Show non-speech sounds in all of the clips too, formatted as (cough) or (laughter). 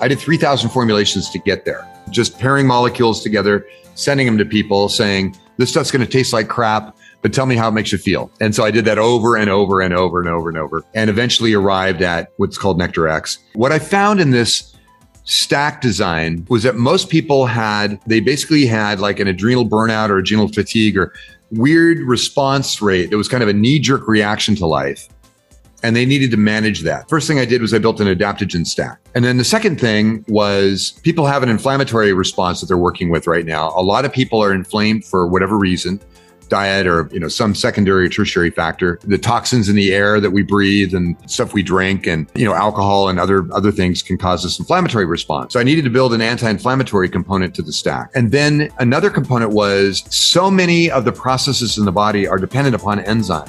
I did 3,000 formulations to get there, just pairing molecules together, sending them to people saying, this stuff's going to taste like crap, but tell me how it makes you feel. And so I did that over and over and over and over and over, and eventually arrived at what's called Nectar X. What I found in this stack design was that most people had, they basically had like an adrenal burnout or adrenal fatigue or weird response rate. It was kind of a knee jerk reaction to life and they needed to manage that. First thing I did was I built an adaptogen stack. And then the second thing was people have an inflammatory response that they're working with right now. A lot of people are inflamed for whatever reason diet or you know some secondary or tertiary factor the toxins in the air that we breathe and stuff we drink and you know alcohol and other other things can cause this inflammatory response so i needed to build an anti-inflammatory component to the stack and then another component was so many of the processes in the body are dependent upon enzyme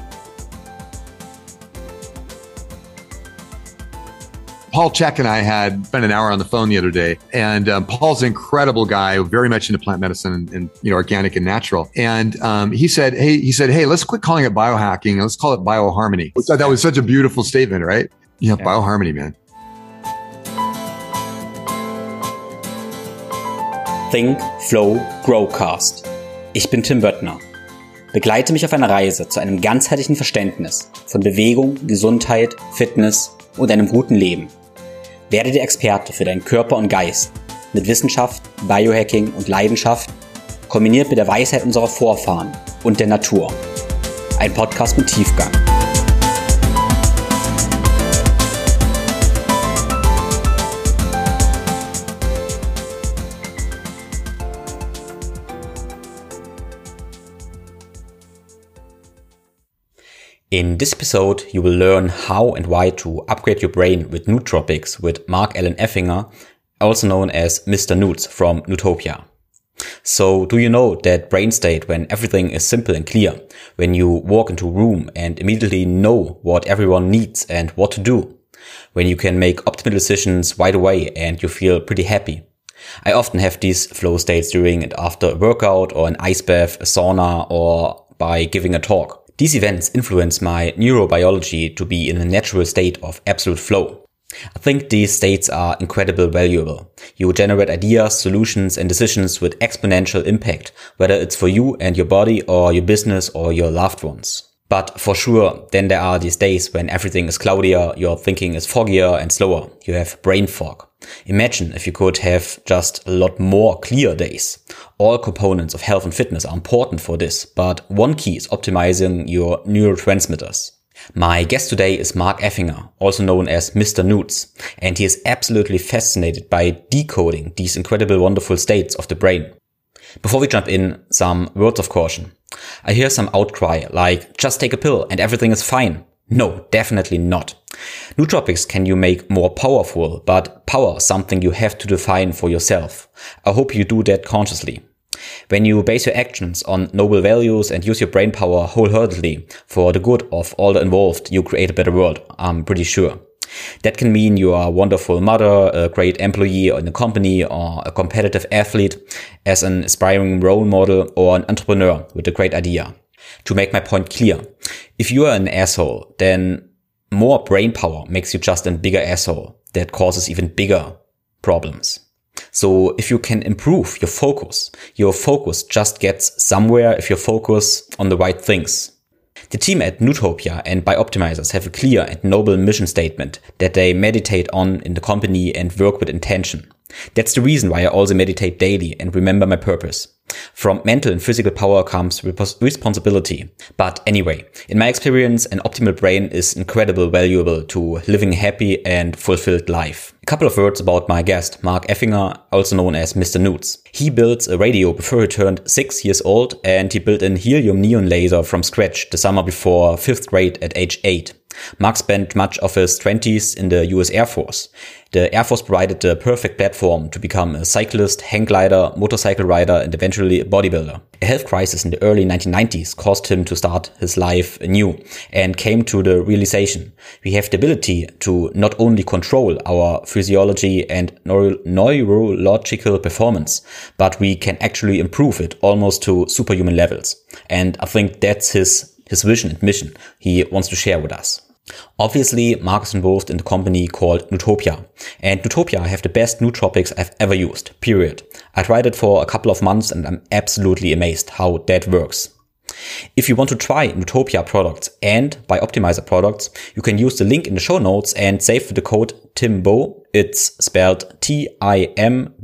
Paul Chek and I had spent an hour on the phone the other day, and um, Paul's an incredible guy, very much into plant medicine and, and you know organic and natural. And um, he said, "Hey, he said, hey, let's quit calling it biohacking. Let's call it bioharmony." Which I thought was such a beautiful statement, right? Yeah, yeah. bioharmony, man. Think, Flow, Growcast. Ich bin Tim Böttner. Begleite mich auf einer Reise zu einem ganzheitlichen Verständnis von Bewegung, Gesundheit, Fitness und einem guten Leben. Werde der Experte für deinen Körper und Geist mit Wissenschaft, Biohacking und Leidenschaft, kombiniert mit der Weisheit unserer Vorfahren und der Natur. Ein Podcast mit Tiefgang. In this episode, you will learn how and why to upgrade your brain with nootropics with Mark Allen Effinger, also known as Mr. Noots from Nootopia. So do you know that brain state when everything is simple and clear, when you walk into a room and immediately know what everyone needs and what to do, when you can make optimal decisions right away and you feel pretty happy. I often have these flow states during and after a workout or an ice bath, a sauna or by giving a talk. These events influence my neurobiology to be in a natural state of absolute flow. I think these states are incredibly valuable. You generate ideas, solutions, and decisions with exponential impact, whether it's for you and your body or your business or your loved ones. But for sure, then there are these days when everything is cloudier, your thinking is foggier and slower. You have brain fog. Imagine if you could have just a lot more clear days. All components of health and fitness are important for this, but one key is optimizing your neurotransmitters. My guest today is Mark Effinger, also known as Mr. Noots, and he is absolutely fascinated by decoding these incredible wonderful states of the brain. Before we jump in, some words of caution. I hear some outcry like, just take a pill and everything is fine. No, definitely not. Nootropics can you make more powerful, but power something you have to define for yourself. I hope you do that consciously. When you base your actions on noble values and use your brain power wholeheartedly for the good of all the involved, you create a better world. I'm pretty sure. That can mean you are a wonderful mother, a great employee in a company, or a competitive athlete, as an aspiring role model, or an entrepreneur with a great idea. To make my point clear, if you are an asshole, then more brain power makes you just a bigger asshole that causes even bigger problems. So if you can improve your focus, your focus just gets somewhere if you focus on the right things. The team at Nootopia and Bioptimizers have a clear and noble mission statement that they meditate on in the company and work with intention. That's the reason why I also meditate daily and remember my purpose. From mental and physical power comes responsibility. But anyway, in my experience, an optimal brain is incredibly valuable to living a happy and fulfilled life. A couple of words about my guest, Mark Effinger, also known as Mr. Noots. He built a radio before he turned six years old and he built an helium neon laser from scratch the summer before fifth grade at age eight. Mark spent much of his 20s in the US Air Force. The Air Force provided the perfect platform to become a cyclist, hang glider, motorcycle rider, and eventually a bodybuilder. A health crisis in the early 1990s caused him to start his life anew and came to the realization we have the ability to not only control our physiology and neuro neurological performance, but we can actually improve it almost to superhuman levels. And I think that's his his vision and mission he wants to share with us. Obviously, Mark is involved in the company called Nootopia. And Nootopia have the best nootropics I've ever used, period. I tried it for a couple of months and I'm absolutely amazed how that works. If you want to try Nootopia products and buy Bioptimizer products, you can use the link in the show notes and save for the code TIMBO. It's spelled T-I-M-B-O.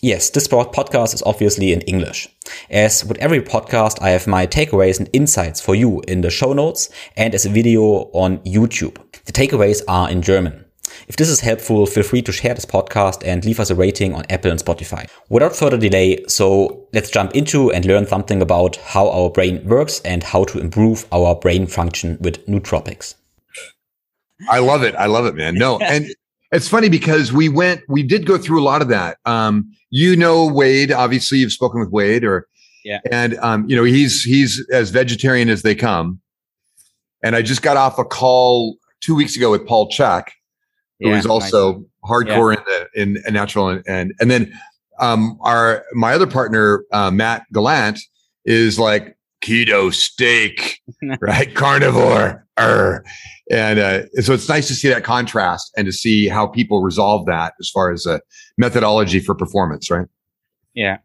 Yes, this podcast is obviously in English. As with every podcast, I have my takeaways and insights for you in the show notes and as a video on YouTube. The takeaways are in German. If this is helpful, feel free to share this podcast and leave us a rating on Apple and Spotify. Without further delay, so let's jump into and learn something about how our brain works and how to improve our brain function with nootropics. I love it. I love it, man. No, and it's funny because we went, we did go through a lot of that. Um, you know, Wade, obviously you've spoken with Wade or, yeah. And, um, you know, he's, he's as vegetarian as they come. And I just got off a call two weeks ago with Paul Chek, who yeah, is also nice. hardcore yeah. in the, in natural and, and, and then, um, our, my other partner, uh, Matt Gallant is like keto steak, (laughs) right? Carnivore. Arr. And uh, so it's nice to see that contrast and to see how people resolve that as far as a methodology for performance, right? Yeah.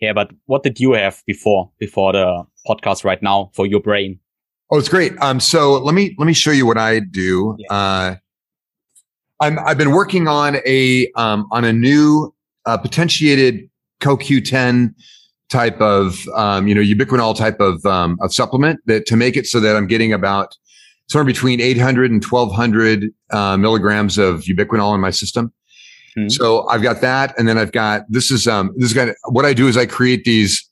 Yeah. But what did you have before, before the podcast right now for your brain? Oh, it's great. Um, so let me, let me show you what I do. Yeah. Uh, I'm, I've been working on a, um, on a new, uh, potentiated CoQ10 type of, um, you know, ubiquinol type of, um, of supplement that to make it so that I'm getting about somewhere between 800 and 1200 uh, milligrams of ubiquinol in my system. Mm-hmm. So I've got that. And then I've got, this is, um, this is got, what I do is I create these,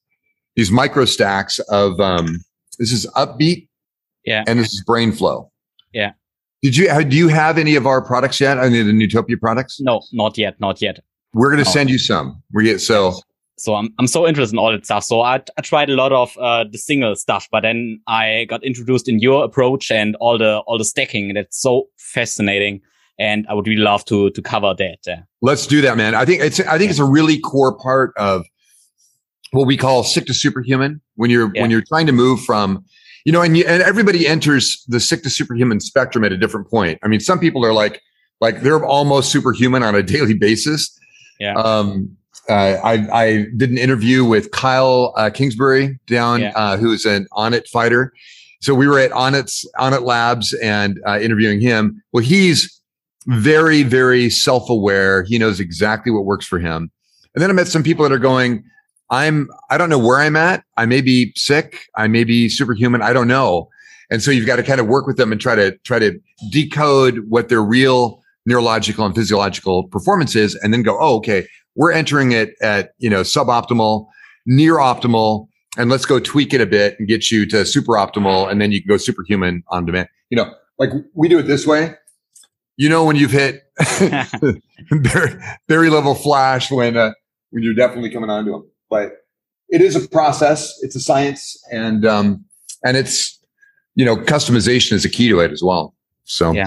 these micro stacks of, um, this is upbeat. Yeah. And this is brain flow. Yeah. Did you, do you have any of our products yet? Any of the Nootopia products? No, not yet. Not yet. We're going to no. send you some. We get, so so I'm I'm so interested in all that stuff. So I, I tried a lot of uh, the single stuff, but then I got introduced in your approach and all the all the stacking. That's so fascinating, and I would really love to to cover that. Let's do that, man. I think it's I think yeah. it's a really core part of what we call sick to superhuman when you're yeah. when you're trying to move from you know and you, and everybody enters the sick to superhuman spectrum at a different point. I mean, some people are like like they're almost superhuman on a (laughs) daily basis. Yeah. Um, uh, I, I, did an interview with Kyle uh, Kingsbury down, yeah. uh, who is an Onnit fighter. So we were at Onnit's Onnit Labs and uh, interviewing him. Well, he's very, very self-aware. He knows exactly what works for him. And then I met some people that are going, I'm, I don't know where I'm at. I may be sick. I may be superhuman. I don't know. And so you've got to kind of work with them and try to try to decode what their real neurological and physiological performance is, and then go, oh, okay, we're entering it at, you know, suboptimal, near optimal, and let's go tweak it a bit and get you to super optimal. And then you can go superhuman on demand. You know, like we do it this way. You know, when you've hit (laughs) (laughs) very, level flash when, uh, when you're definitely coming onto them, but it is a process. It's a science and, um, and it's, you know, customization is a key to it as well. So, yeah.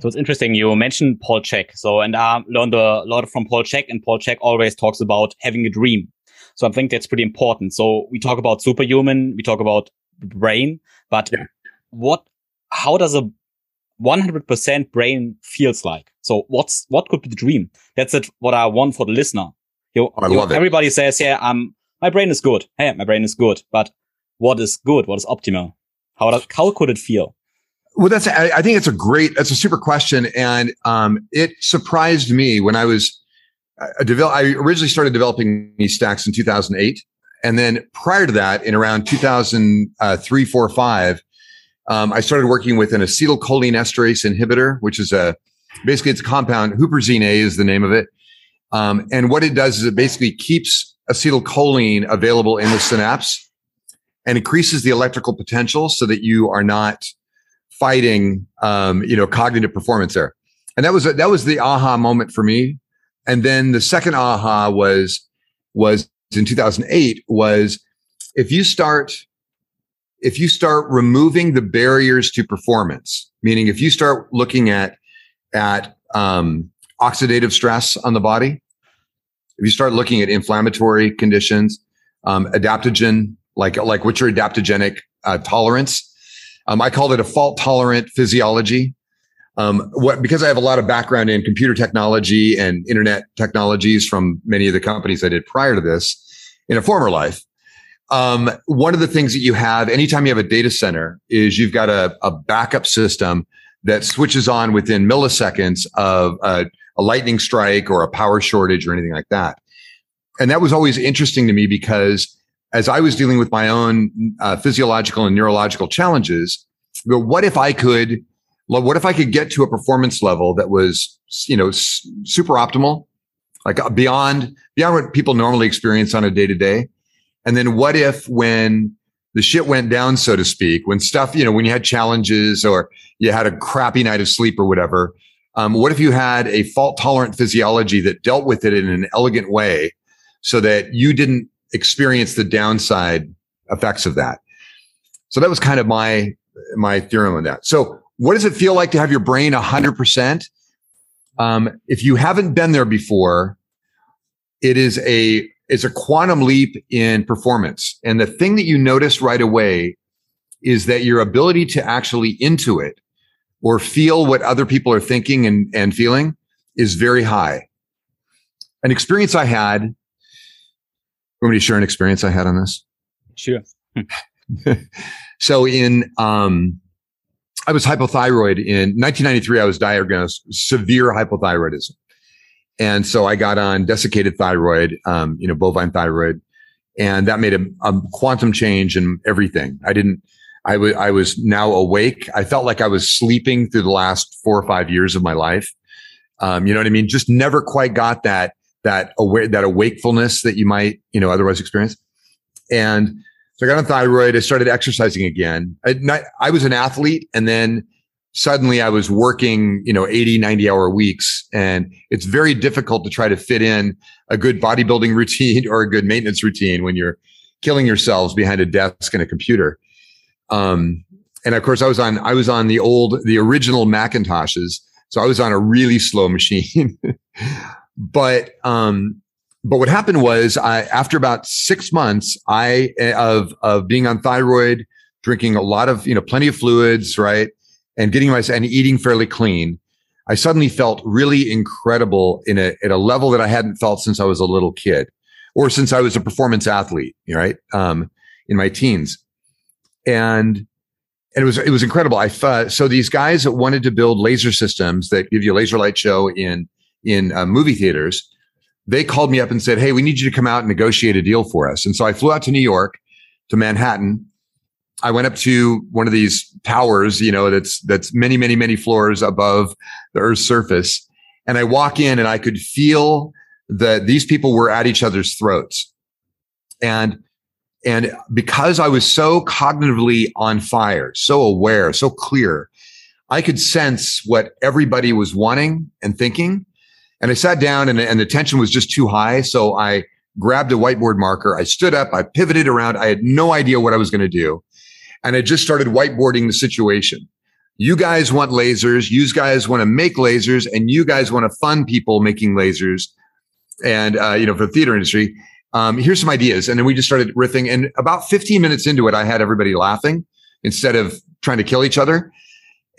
So it's interesting. You mentioned Paul Chek. So, and I learned a lot from Paul Chek and Paul Chek always talks about having a dream. So I think that's pretty important. So we talk about superhuman, we talk about brain, but yeah. what, how does a 100% brain feels like? So what's, what could be the dream? That's it. What I want for the listener. You, oh, I you, love it. Everybody says, yeah, I'm, my brain is good. Hey, my brain is good. But what is good? What is optimal? How, does, how could it feel? Well, that's, I, I think it's a great, that's a super question. And, um, it surprised me when I was, I, uh, I originally started developing these stacks in 2008. And then prior to that, in around 2003, four, five, um, I started working with an acetylcholinesterase inhibitor, which is a, basically it's a compound, huperzine A is the name of it. Um, and what it does is it basically keeps acetylcholine available in the synapse and increases the electrical potential so that you are not fighting, um, you know, cognitive performance there. And that was, that was the aha moment for me. And then the second aha was, was in 2008 was if you start, if you start removing the barriers to performance, meaning if you start looking at, at, um, oxidative stress on the body, if you start looking at inflammatory conditions, um, adaptogen, like, like what's your adaptogenic uh, tolerance, Um, I called it a fault tolerant physiology. Um, what because I have a lot of background in computer technology and internet technologies from many of the companies I did prior to this in a former life. Um, one of the things that you have anytime you have a data center is you've got a, a backup system that switches on within milliseconds of a, a lightning strike or a power shortage or anything like that. And that was always interesting to me because as I was dealing with my own uh, physiological and neurological challenges, what if I could, what if I could get to a performance level that was, you know, s- super optimal, like uh, beyond, beyond what people normally experience on a day to day? And then what if when the shit went down, so to speak, when stuff, you know, when you had challenges or you had a crappy night of sleep or whatever, um, what if you had a fault tolerant physiology that dealt with it in an elegant way so that you didn't experience the downside effects of that? So that was kind of my, my theorem on that. So what does it feel like to have your brain 100%? Um, if you haven't been there before, it is a it's a quantum leap in performance. And the thing that you notice right away is that your ability to actually intuit or feel what other people are thinking and, and feeling is very high. An experience I had, want me to share an experience I had on this? Sure. (laughs) so in, um, I was hypothyroid in 1993. I was diagnosed severe hypothyroidism. And so I got on desiccated thyroid, um, you know, bovine thyroid, and that made a, a quantum change in everything. I didn't, I was, I was now awake. I felt like I was sleeping through the last four or five years of my life. Um, you know what I mean? Just never quite got that, that aware, that awakefulness that you might, you know, otherwise experience. And so I got on thyroid. I started exercising again. I, not, I was an athlete and then suddenly I was working, you know, 80, 90 hour weeks. And it's very difficult to try to fit in a good bodybuilding (laughs) routine or a good maintenance routine when you're killing yourselves behind a desk and a computer. Um, and of course I was on, I was on the old, the original Macintoshes. So I was on a really slow machine, (laughs) but, um, but what happened was I, after about six months, I, of, of being on thyroid, drinking a lot of, you know, plenty of fluids, right? and getting myself and eating fairly clean, I suddenly felt really incredible in a at a level that I hadn't felt since I was a little kid, or since I was a performance athlete, right? Um, in my teens, and and it was it was incredible. I uh, so these guys that wanted to build laser systems that give you a laser light show in in uh, movie theaters, they called me up and said, "Hey, we need you to come out and negotiate a deal for us." And so I flew out to New York, to Manhattan, I went up to one of these towers, you know, that's, that's many, many, many floors above the earth's surface. And I walk in and I could feel that these people were at each other's throats. And, and because I was so cognitively on fire, so aware, so clear, I could sense what everybody was wanting and thinking. And I sat down and, and the tension was just too high. So I grabbed a whiteboard marker. I stood up. I pivoted around. I had no idea what I was going to do and I just started whiteboarding the situation. You guys want lasers. You guys want to make lasers and you guys want to fund people making lasers. And, uh, you know, for the theater industry, um, here's some ideas. And then we just started riffing. And about 15 minutes into it, I had everybody laughing instead of trying to kill each other.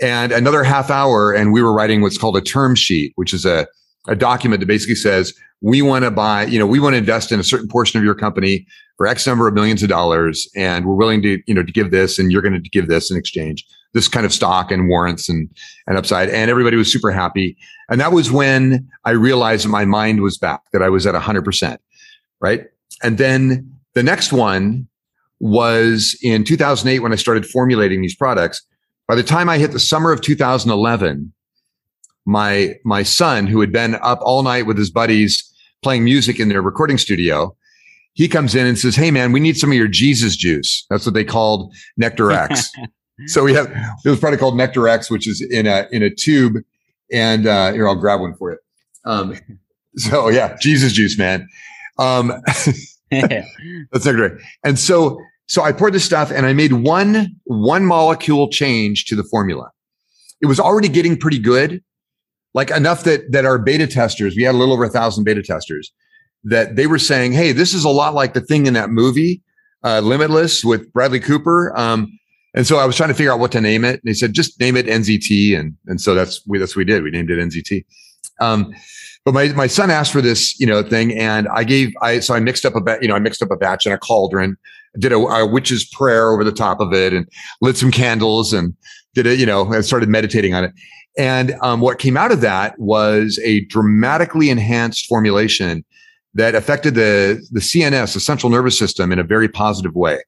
And another half hour, and we were writing what's called a term sheet, which is a, a document that basically says, we want to buy, you know, we want to invest in a certain portion of your company for X number of millions of dollars. And we're willing to, you know, to give this and you're going to give this in exchange, this kind of stock and warrants and, and upside. And everybody was super happy. And that was when I realized my mind was back, that I was at hundred percent. Right. And then the next one was in 2008 when I started formulating these products. By the time I hit the summer of 2011, my my son who had been up all night with his buddies playing music in their recording studio he comes in and says hey man we need some of your jesus juice. That's what they called nectar x. (laughs) So we have it was probably called nectar x which is in a in a tube. And uh here i'll grab one for you. Um so yeah jesus juice man. Um (laughs) that's nectar and so so i poured this stuff and i made one one molecule change to the formula. It was already getting pretty good like enough that that our beta testers, we had a little over a thousand beta testers, that they were saying, "Hey, this is a lot like the thing in that movie, uh, Limitless, with Bradley Cooper." Um, And so I was trying to figure out what to name it. And they said, just name it NZT. And, and so that's, we, that's what we did. We named it NZT. Um, but my, my son asked for this, you know, thing. And I gave, I, so I mixed up a, ba- you know, I mixed up a batch in a cauldron, did a, a witch's prayer over the top of it and lit some candles and did it, you know, and started meditating on it. And um, what came out of that was a dramatically enhanced formulation that affected the, the CNS, the central nervous system in a very positive way.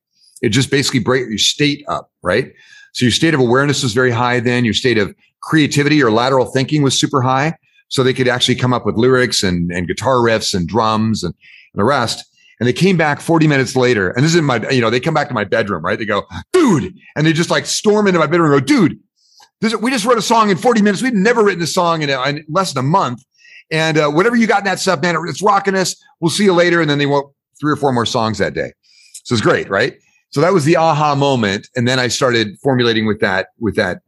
It just basically break your state up, right? So your state of awareness was very high then. Your state of creativity or lateral thinking was super high. So they could actually come up with lyrics and, and guitar riffs and drums and, and the rest. And they came back 40 minutes later. And this is in my, you know, they come back to my bedroom, right? They go, dude. And they just like storm into my bedroom and go, dude, this, we just wrote a song in 40 minutes. We've never written a song in, a, in less than a month. And uh, whatever you got in that stuff, man, it's rocking us. We'll see you later. And then they wrote three or four more songs that day. So it's great, right? So that was the aha moment. And then I started formulating with that, with that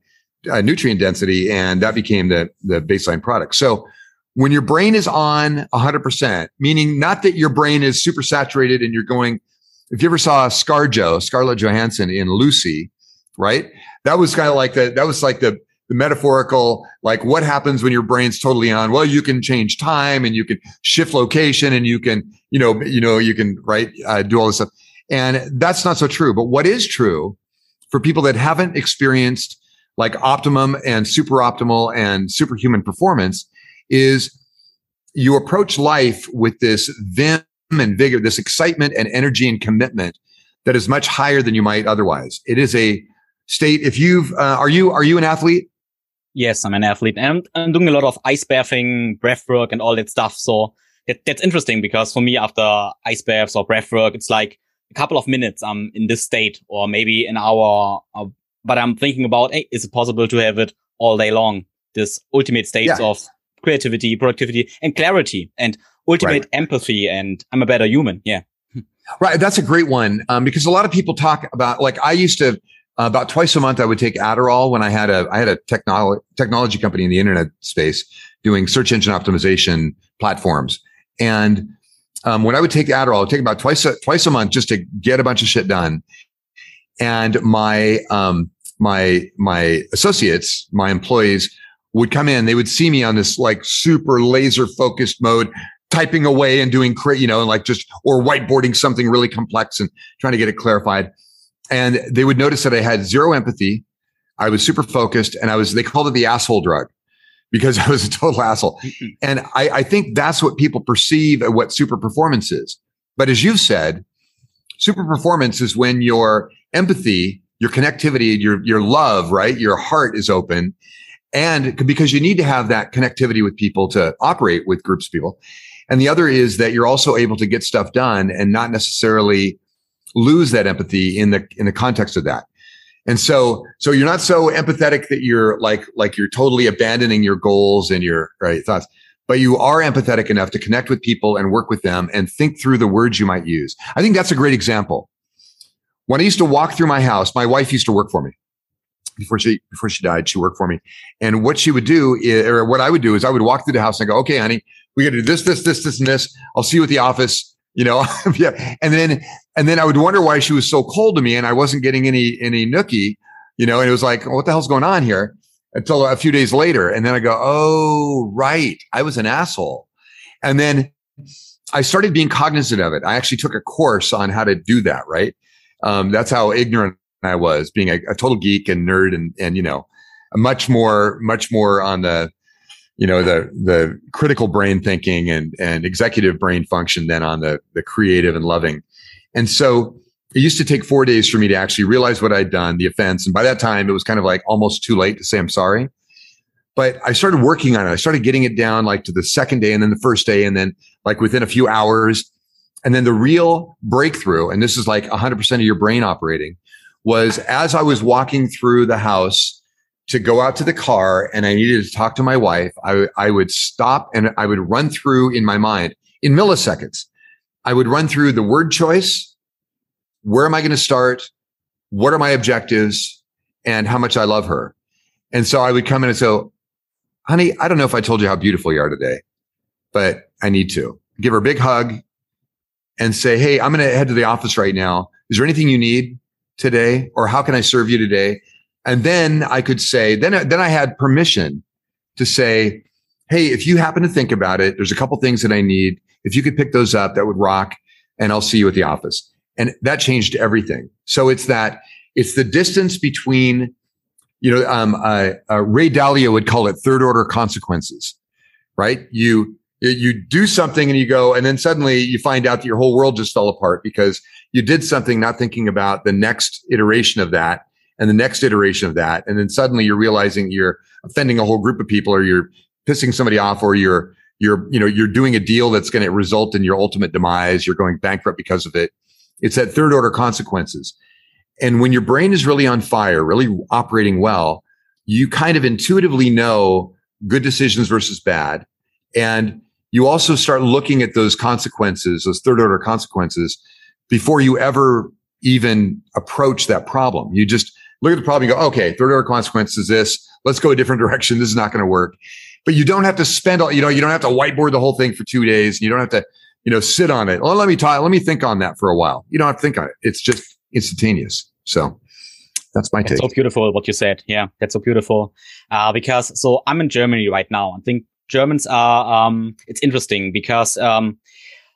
uh, nutrient density and that became the, the baseline product. So when your brain is on 100%, meaning not that your brain is super saturated and you're going, if you ever saw ScarJo, Scarlett Johansson in Lucy, right? That was kind of like the, that was like the, the metaphorical, like what happens when your brain's totally on? Well, you can change time and you can shift location and you can, you know, you know, you can, right, uh, do all this stuff. And that's not so true. But what is true for people that haven't experienced like optimum and super optimal and superhuman performance is you approach life with this vim and vigor, this excitement and energy and commitment that is much higher than you might otherwise. It is a state. If you've, uh, are you, are you an athlete? Yes, I'm an athlete and I'm doing a lot of ice bathing, breath work and all that stuff. So that, that's interesting because for me, after ice baths or breath work, it's like a couple of minutes I'm in this state or maybe an hour. Uh, but I'm thinking about, hey, is it possible to have it all day long? This ultimate states yeah. of creativity, productivity and clarity and ultimate right. empathy. And I'm a better human. Yeah. (laughs) Right. That's a great one. Um, because a lot of people talk about, like I used to, uh, about twice a month, I would take Adderall when I had a, I had a technology, technology company in the internet space doing search engine optimization platforms. And um, when I would take Adderall, I would take about twice a, twice a month just to get a bunch of shit done. And my um, my my associates, my employees would come in. They would see me on this like super laser focused mode, typing away and doing, you know, and like just or whiteboarding something really complex and trying to get it clarified. And they would notice that I had zero empathy. I was super focused, and I was. They called it the asshole drug because (laughs) I was a total asshole. Mm-hmm. And I, I think that's what people perceive at what super performance is. But as you've said, super performance is when your empathy, your connectivity, your, your love, right? Your heart is open. And because you need to have that connectivity with people to operate with groups of people. And the other is that you're also able to get stuff done and not necessarily lose that empathy in the, in the context of that. And so, so you're not so empathetic that you're like, like you're totally abandoning your goals and your right thoughts, but you are empathetic enough to connect with people and work with them and think through the words you might use. I think that's a great example. When I used to walk through my house, my wife used to work for me before she, before she died, she worked for me. And what she would do is, or what I would do is I would walk through the house and go, okay, honey, we got to do this, this, this, this, and this. I'll see you at the office you know? (laughs) Yeah. And then and then i would wonder why she was so cold to me and i wasn't getting any any nookie you know? And it was like what the hell's going on here? Until a few days later. And then i go oh right. I was an asshole. And then i started being cognizant of it. I actually took a course on how to do that right? Um, that's how ignorant i was being a, a total geek and nerd and and you know much more much more on the you know the the critical brain thinking and and executive brain function than on the the creative and loving. And so it used to take four days for me to actually realize what i'd done the offense. And by that time it was kind of like almost too late to say i'm sorry. But i started working on it. I started getting it down like to the second day and then the first day and then like within a few hours. And then the real breakthrough and this is like 100% of your brain operating was as i was walking through the house to go out to the car and I needed to talk to my wife, I, I would stop and I would run through in my mind in milliseconds. I would run through the word choice. Where am I going to start? What are my objectives and how much I love her? And so I would come in and say, honey, I don't know if I told you how beautiful you are today, but I need to give her a big hug and say, Hey, I'm going to head to the office right now. Is there anything you need? today? Or how can I serve you today? And then I could say, then, then I had permission to say, Hey, if you happen to think about it, there's a couple things that I need. If you could pick those up, that would rock. And I'll see you at the office. And that changed everything. So it's that, it's the distance between, you know, um, uh, uh, Ray Dalio would call it third order consequences, right? You, you do something and you go, and then suddenly you find out that your whole world just fell apart because you did something not thinking about the next iteration of that and the next iteration of that. And then suddenly you're realizing you're offending a whole group of people or you're pissing somebody off or you're, you're, you know, you're doing a deal that's going to result in your ultimate demise. You're going bankrupt because of it. It's that third order consequences. And when your brain is really on fire, really operating well, you kind of intuitively know good decisions versus bad. And you also start looking at those consequences, those third order consequences before you ever even approach that problem. You just look at the problem and go, okay, third order consequence is this. Let's go a different (laughs) direction. This is not going to work. But you don't have to spend all, you know, you don't have to whiteboard the whole thing for two days. You don't have to, you know, sit on it. Let me talk, let me think on that for a while. You don't have to think on it. It's just instantaneous. So that's my that's take. so beautiful what you said. Yeah, that's so beautiful. Uh, because so I'm in Germany right now. I think Germans are, um, it's interesting because, um,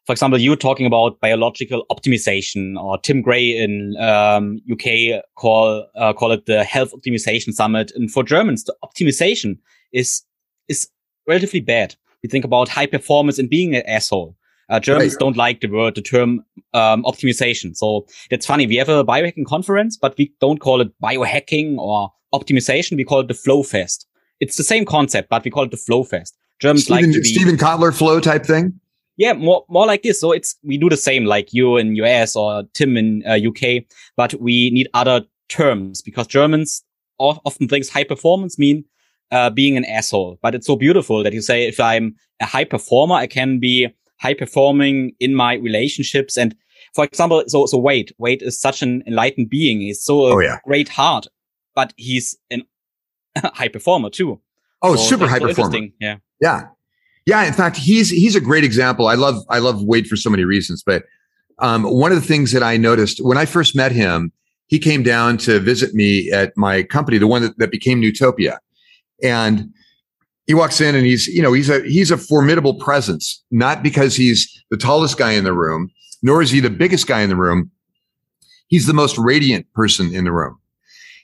for example, you're talking about biological optimization or Tim Gray in, um, UK call, uh, call it the health optimization summit. And for Germans, the optimization is, is relatively bad. We think about high performance and being an asshole. Uh, Germans right. don't like the word, the term um, optimization. So that's funny. We have a biohacking conference, but we don't call it biohacking or optimization. We call it the flow fest. It's the same concept, but we call it the flow fest. Germans Steven, like to be Steven Kotler flow type thing. Yeah, more more like this. So it's we do the same like you in US or Tim in uh, UK, but we need other terms because Germans often thinks high performance mean uh, being an asshole. But it's so beautiful that you say if I'm a high performer, I can be high performing in my relationships. And for example, so so Wade, Wade is such an enlightened being. He's so oh, yeah. great heart, but he's an (laughs) high performer too. Oh, so super high so performer. Yeah. Yeah. Yeah. In fact, he's he's a great example. I love I love Wade for so many reasons, but um, one of the things that I noticed when I first met him, he came down to visit me at my company, the one that, that became Nootopia. And he walks in and he's, you know, he's a he's a formidable presence, not because he's the tallest guy in the room, nor is he the biggest guy in the room. He's the most radiant person in the room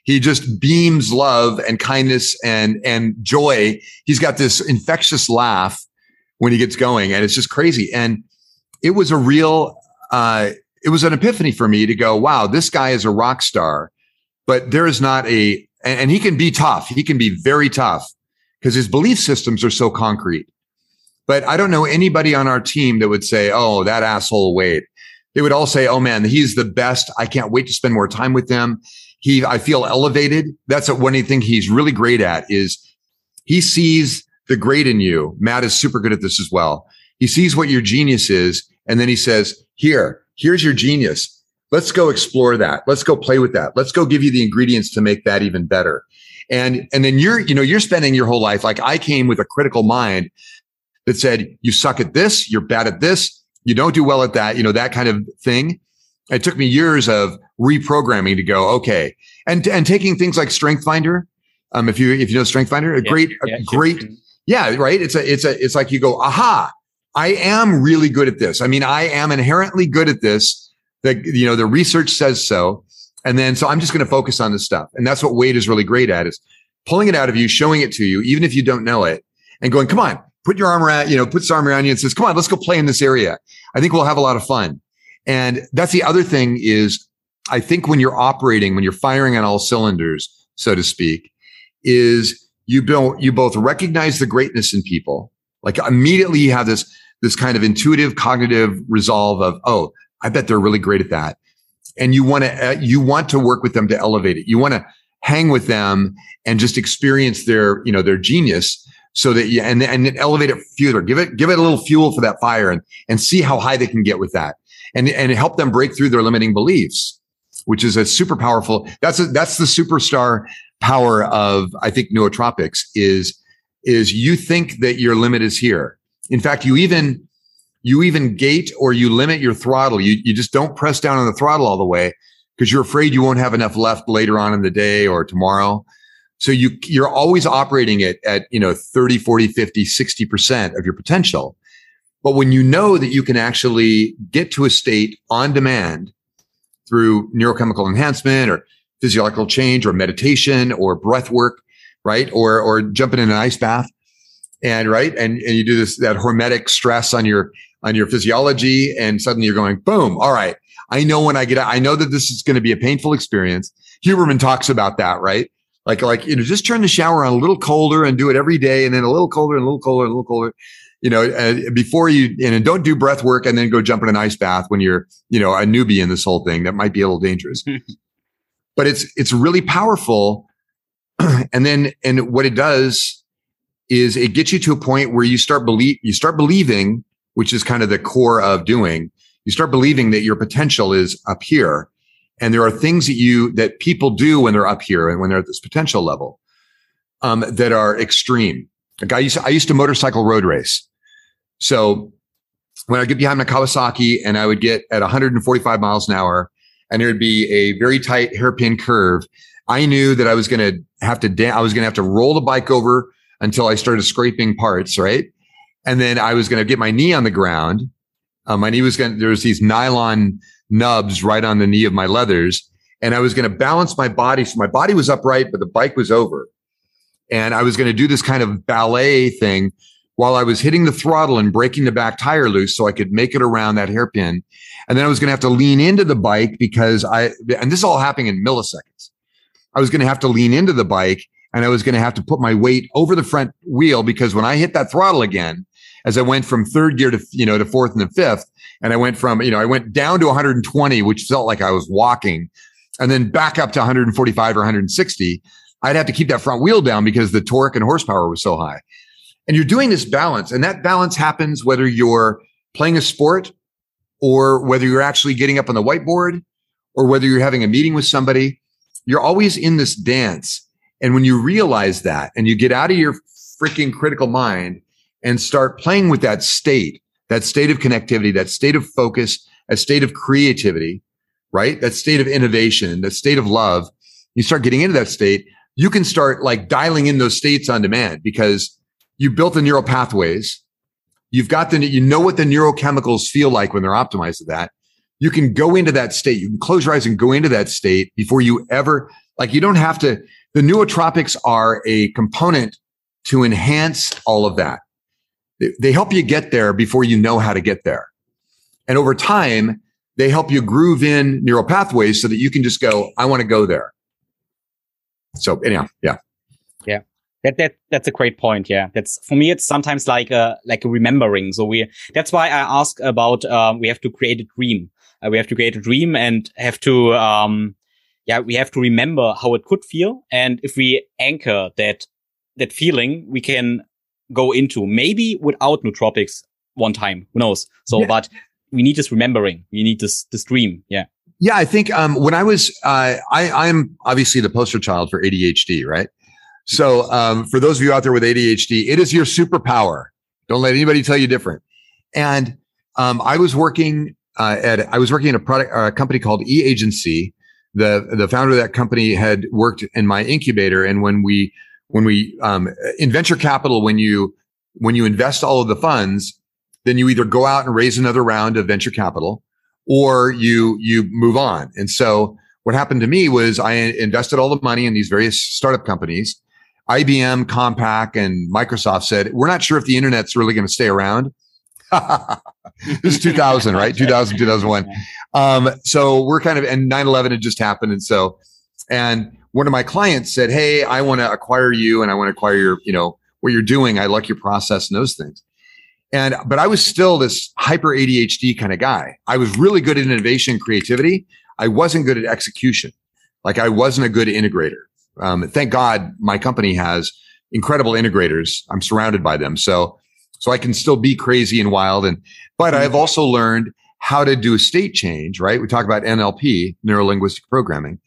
he just beams love and kindness and and joy. He's got this infectious laugh when he gets going, and it's just crazy. And it was a real, uh, it was an epiphany for me to go, wow, this guy is a rock star, but there is not a, and, and he can be tough. He can be very tough because his belief systems are so concrete. But I don't know anybody on our team that would say, oh, that asshole Wade. They would all say, oh man, he's the best. I can't wait to spend more time with him. He, I feel elevated. That's one thing he's really great at is he sees the great in you. Matt is super good at this as well. He sees what your genius is. And then he says, here, here's your genius. Let's go explore that. Let's go play with that. Let's go give you the ingredients to make that even better. And, and then you're, you know, you're spending your whole life. Like I came with a critical mind that said, you suck at this. You're bad at this. You don't do well at that, you know, that kind of thing. It took me years of reprogramming to go, okay. And, and taking things like Strength Finder. Um, if you, if you know Strength Finder, a yeah, great, yeah, a great, sure. Yeah, right. It's a, it's a, it's like you go, aha, I am really good at this. I mean, I am inherently good at this. That, you know, the research says so. And then, so I'm just going to focus on this stuff. And that's what Wade is really great at is pulling it out of you, showing it to you, even if you don't know it and going, come on, put your arm around, you know, puts arm around you and says, come on, let's go play in this area. I think we'll have a lot of fun. And that's the other thing is I think when you're operating, when you're firing on all cylinders, so to speak, is you build, you both recognize the greatness in people. Like immediately you have this, this kind of intuitive cognitive resolve of, oh, I bet they're really great at that. And you want to, uh, you want to work with them to elevate it. You want to hang with them and just experience their, you know, their genius so that you, and, and elevate it further. Give it, give it a little fuel for that fire and, and see how high they can get with that and, and help them break through their limiting beliefs, which is a super powerful, that's a, that's the superstar power of, I think, nootropics is, is you think that your limit is here. In fact, you even, you even gate or you limit your throttle. You, you just don't press down on the throttle all the way because you're afraid you won't have enough left later on in the day or tomorrow. So you, you're always operating it at, you know, 30, 40, 50, 60% of your potential. But when you know that you can actually get to a state on demand through neurochemical enhancement or physiological change or meditation or breath work, right? Or, or jumping in an ice bath and right. And, and you do this, that hormetic stress on your, on your physiology. And suddenly you're going, boom. All right. I know when I get out, I know that this is going to be a painful experience. Huberman talks about that, right? Like, like, you know, just turn the shower on a little colder and do it every day and then a little colder and a little colder and a little colder, you know, uh, before you, and don't do breath work and then go jump in an ice bath when you're, you know, a newbie in this whole thing. That might be a little dangerous, (laughs) but it's, it's really powerful. (clears throat) and then, and what it does is it gets you to a point where you start believe, you start believing, which is kind of the core of doing you start believing that your potential is up here. And there are things that you, that people do when they're up here and when they're at this potential level, um, that are extreme. Like I used, to, I used to motorcycle road race. So when I get behind my Kawasaki and I would get at 145 miles an hour and there would be a very tight hairpin curve, I knew that I was going to have to, da- I was going to have to roll the bike over until I started scraping parts, right? And then I was going to get my knee on the ground um, my knee was going there was these nylon nubs right on the knee of my leathers. And I was going to balance my body. So my body was upright, but the bike was over. And I was going to do this kind of ballet thing while I was hitting the throttle and breaking the back tire loose so I could make it around that hairpin. And then I was going to have to lean into the bike because I, and this is all happening in milliseconds. I was going to have to lean into the bike and I was going to have to put my weight over the front wheel because when I hit that throttle again, as I went from third gear to, you know, to fourth and the fifth. And I went from, you know, I went down to 120, which felt like I was walking and then back up to 145 or 160. I'd have to keep that front wheel down because the torque and horsepower was so high. And you're doing this balance and that balance happens whether you're playing a sport or whether you're actually getting up on the whiteboard or whether you're having a meeting with somebody. You're always in this dance. And when you realize that and you get out of your freaking critical mind and start playing with that state, that state of connectivity, that state of focus, a state of creativity, right? That state of innovation, that state of love. You start getting into that state. You can start like dialing in those states on demand because you built the neural pathways. You've got the, you know what the neurochemicals feel like when they're optimized to that. You can go into that state. You can close your eyes and go into that state before you ever, like you don't have to, the nootropics are a component to enhance all of that they help you get there before you know how to get there. And over time, they help you groove in neural pathways so that you can just go, I want to go there. So anyhow, yeah. Yeah. That, that, that's a great point. Yeah. That's for me, it's sometimes like a, like a remembering. So we, that's why I ask about, um, we have to create a dream. Uh, we have to create a dream and have to, um, yeah, we have to remember how it could feel. And if we anchor that, that feeling, we can go into, maybe without nootropics one time. Who knows? So, yeah. but we need this remembering. We need this, this dream. Yeah. Yeah. I think, um, when I was, uh, I, I'm obviously the poster child for ADHD, right? So, um, for those of you out there with ADHD, it is your superpower. Don't let anybody tell you different. And, um, I was working, uh, at, I was working in a product, uh, a company called E Agency. The, the founder of that company had worked in my incubator. And when we when we um, in venture capital, when you when you invest all of the funds, then you either go out and raise another round of venture capital, or you you move on. And so what happened to me was I invested all the money in these various startup companies. IBM, Compaq, and Microsoft said, we're not sure if the internet's really going to stay around. (laughs) this is 2000, right? 2000, 2001. Um, so we're kind of, and 9-11 had just happened. And so, and one of my clients said, Hey, I want to acquire you and I want to acquire your, you know, what you're doing. I like your process and those things. And, but I was still this hyper ADHD kind of guy. I was really good at innovation, and creativity. I wasn't good at execution. Like I wasn't a good integrator. Um, thank God my company has incredible integrators. I'm surrounded by them. So, so I can still be crazy and wild. And, but I've also learned how to do a state change, right? We talk about NLP, neuro linguistic programming.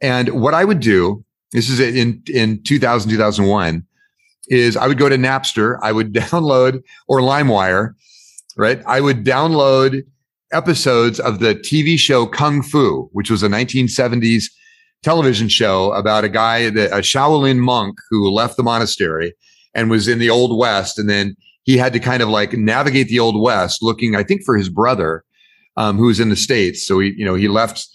And what I would do, this is in, in 2000, 2001, is I would go to Napster, I would (laughs) download or LimeWire, right? I would download episodes of the TV show Kung Fu, which was a 1970s television show about a guy, a Shaolin monk who left the monastery and was in the Old West. And then he had to kind of like navigate the Old West looking, I think, for his brother, um, who was in the States. So he, you know, he left,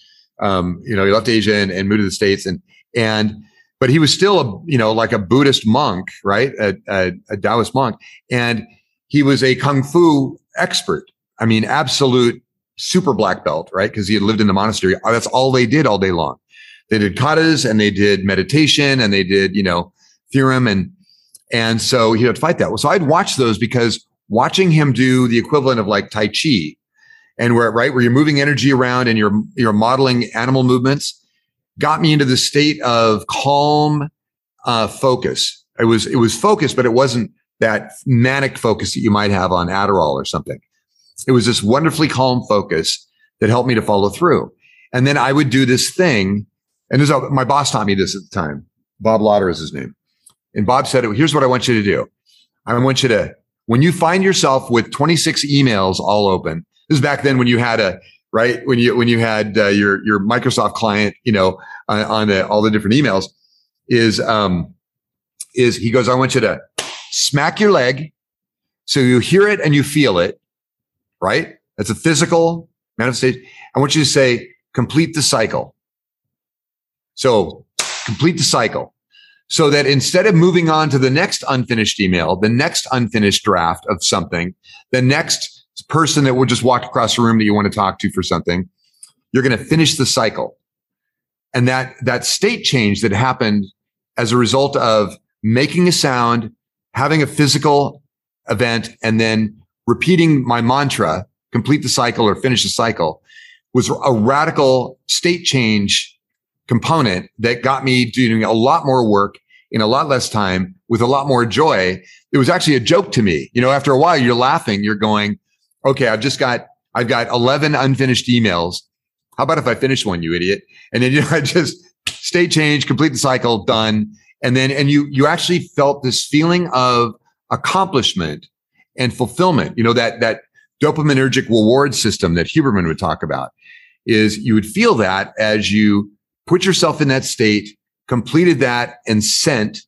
um, you know, he left Asia and, and moved to the States and, and, but he was still a, you know, like a Buddhist monk, right? A, a, a Taoist monk. And he was a Kung Fu expert. I mean, absolute super black belt, right? Because he had lived in the monastery. That's all they did all day long. They did katas and they did meditation and they did, you know, theorem and and so he would fight that. Well, So I'd watch those because watching him do the equivalent of like Tai Chi and where right where you're moving energy around and you're you're modeling animal movements got me into the state of calm uh, focus. It was it was focus, but it wasn't that manic focus that you might have on Adderall or something. It was this wonderfully calm focus that helped me to follow through. And then I would do this thing. And this, my boss taught me this at the time. Bob Lauder is his name. And Bob said, here's what I want you to do. I want you to, when you find yourself with 26 emails all open, this is back then when you had a, right? When you, when you had uh, your, your Microsoft client, you know, on, on the, all the different emails is, um, is he goes, I want you to smack your leg. So you hear it and you feel it right? That's a physical manifestation. I want you to say, complete the cycle. So complete the cycle so that instead of moving on to the next unfinished email, the next unfinished draft of something, the next person that will just walk across the room that you want to talk to for something, you're going to finish the cycle. And that, that state change that happened as a result of making a sound, having a physical event, and then repeating my mantra, complete the cycle or finish the cycle, was a radical state change component that got me doing a lot more work in a lot less time with a lot more joy. It was actually a joke to me. You know, after a while, you're laughing, you're going, okay, I've just got, I've got 11 unfinished emails. How about if I finish one, you idiot? And then, (laughs) you know, I just state change, complete the cycle, done. And then, and you, you actually felt this feeling of accomplishment and fulfillment. You know, that, that dopaminergic reward system that Huberman would talk about is you would feel that as you put yourself in that state, completed that and sent,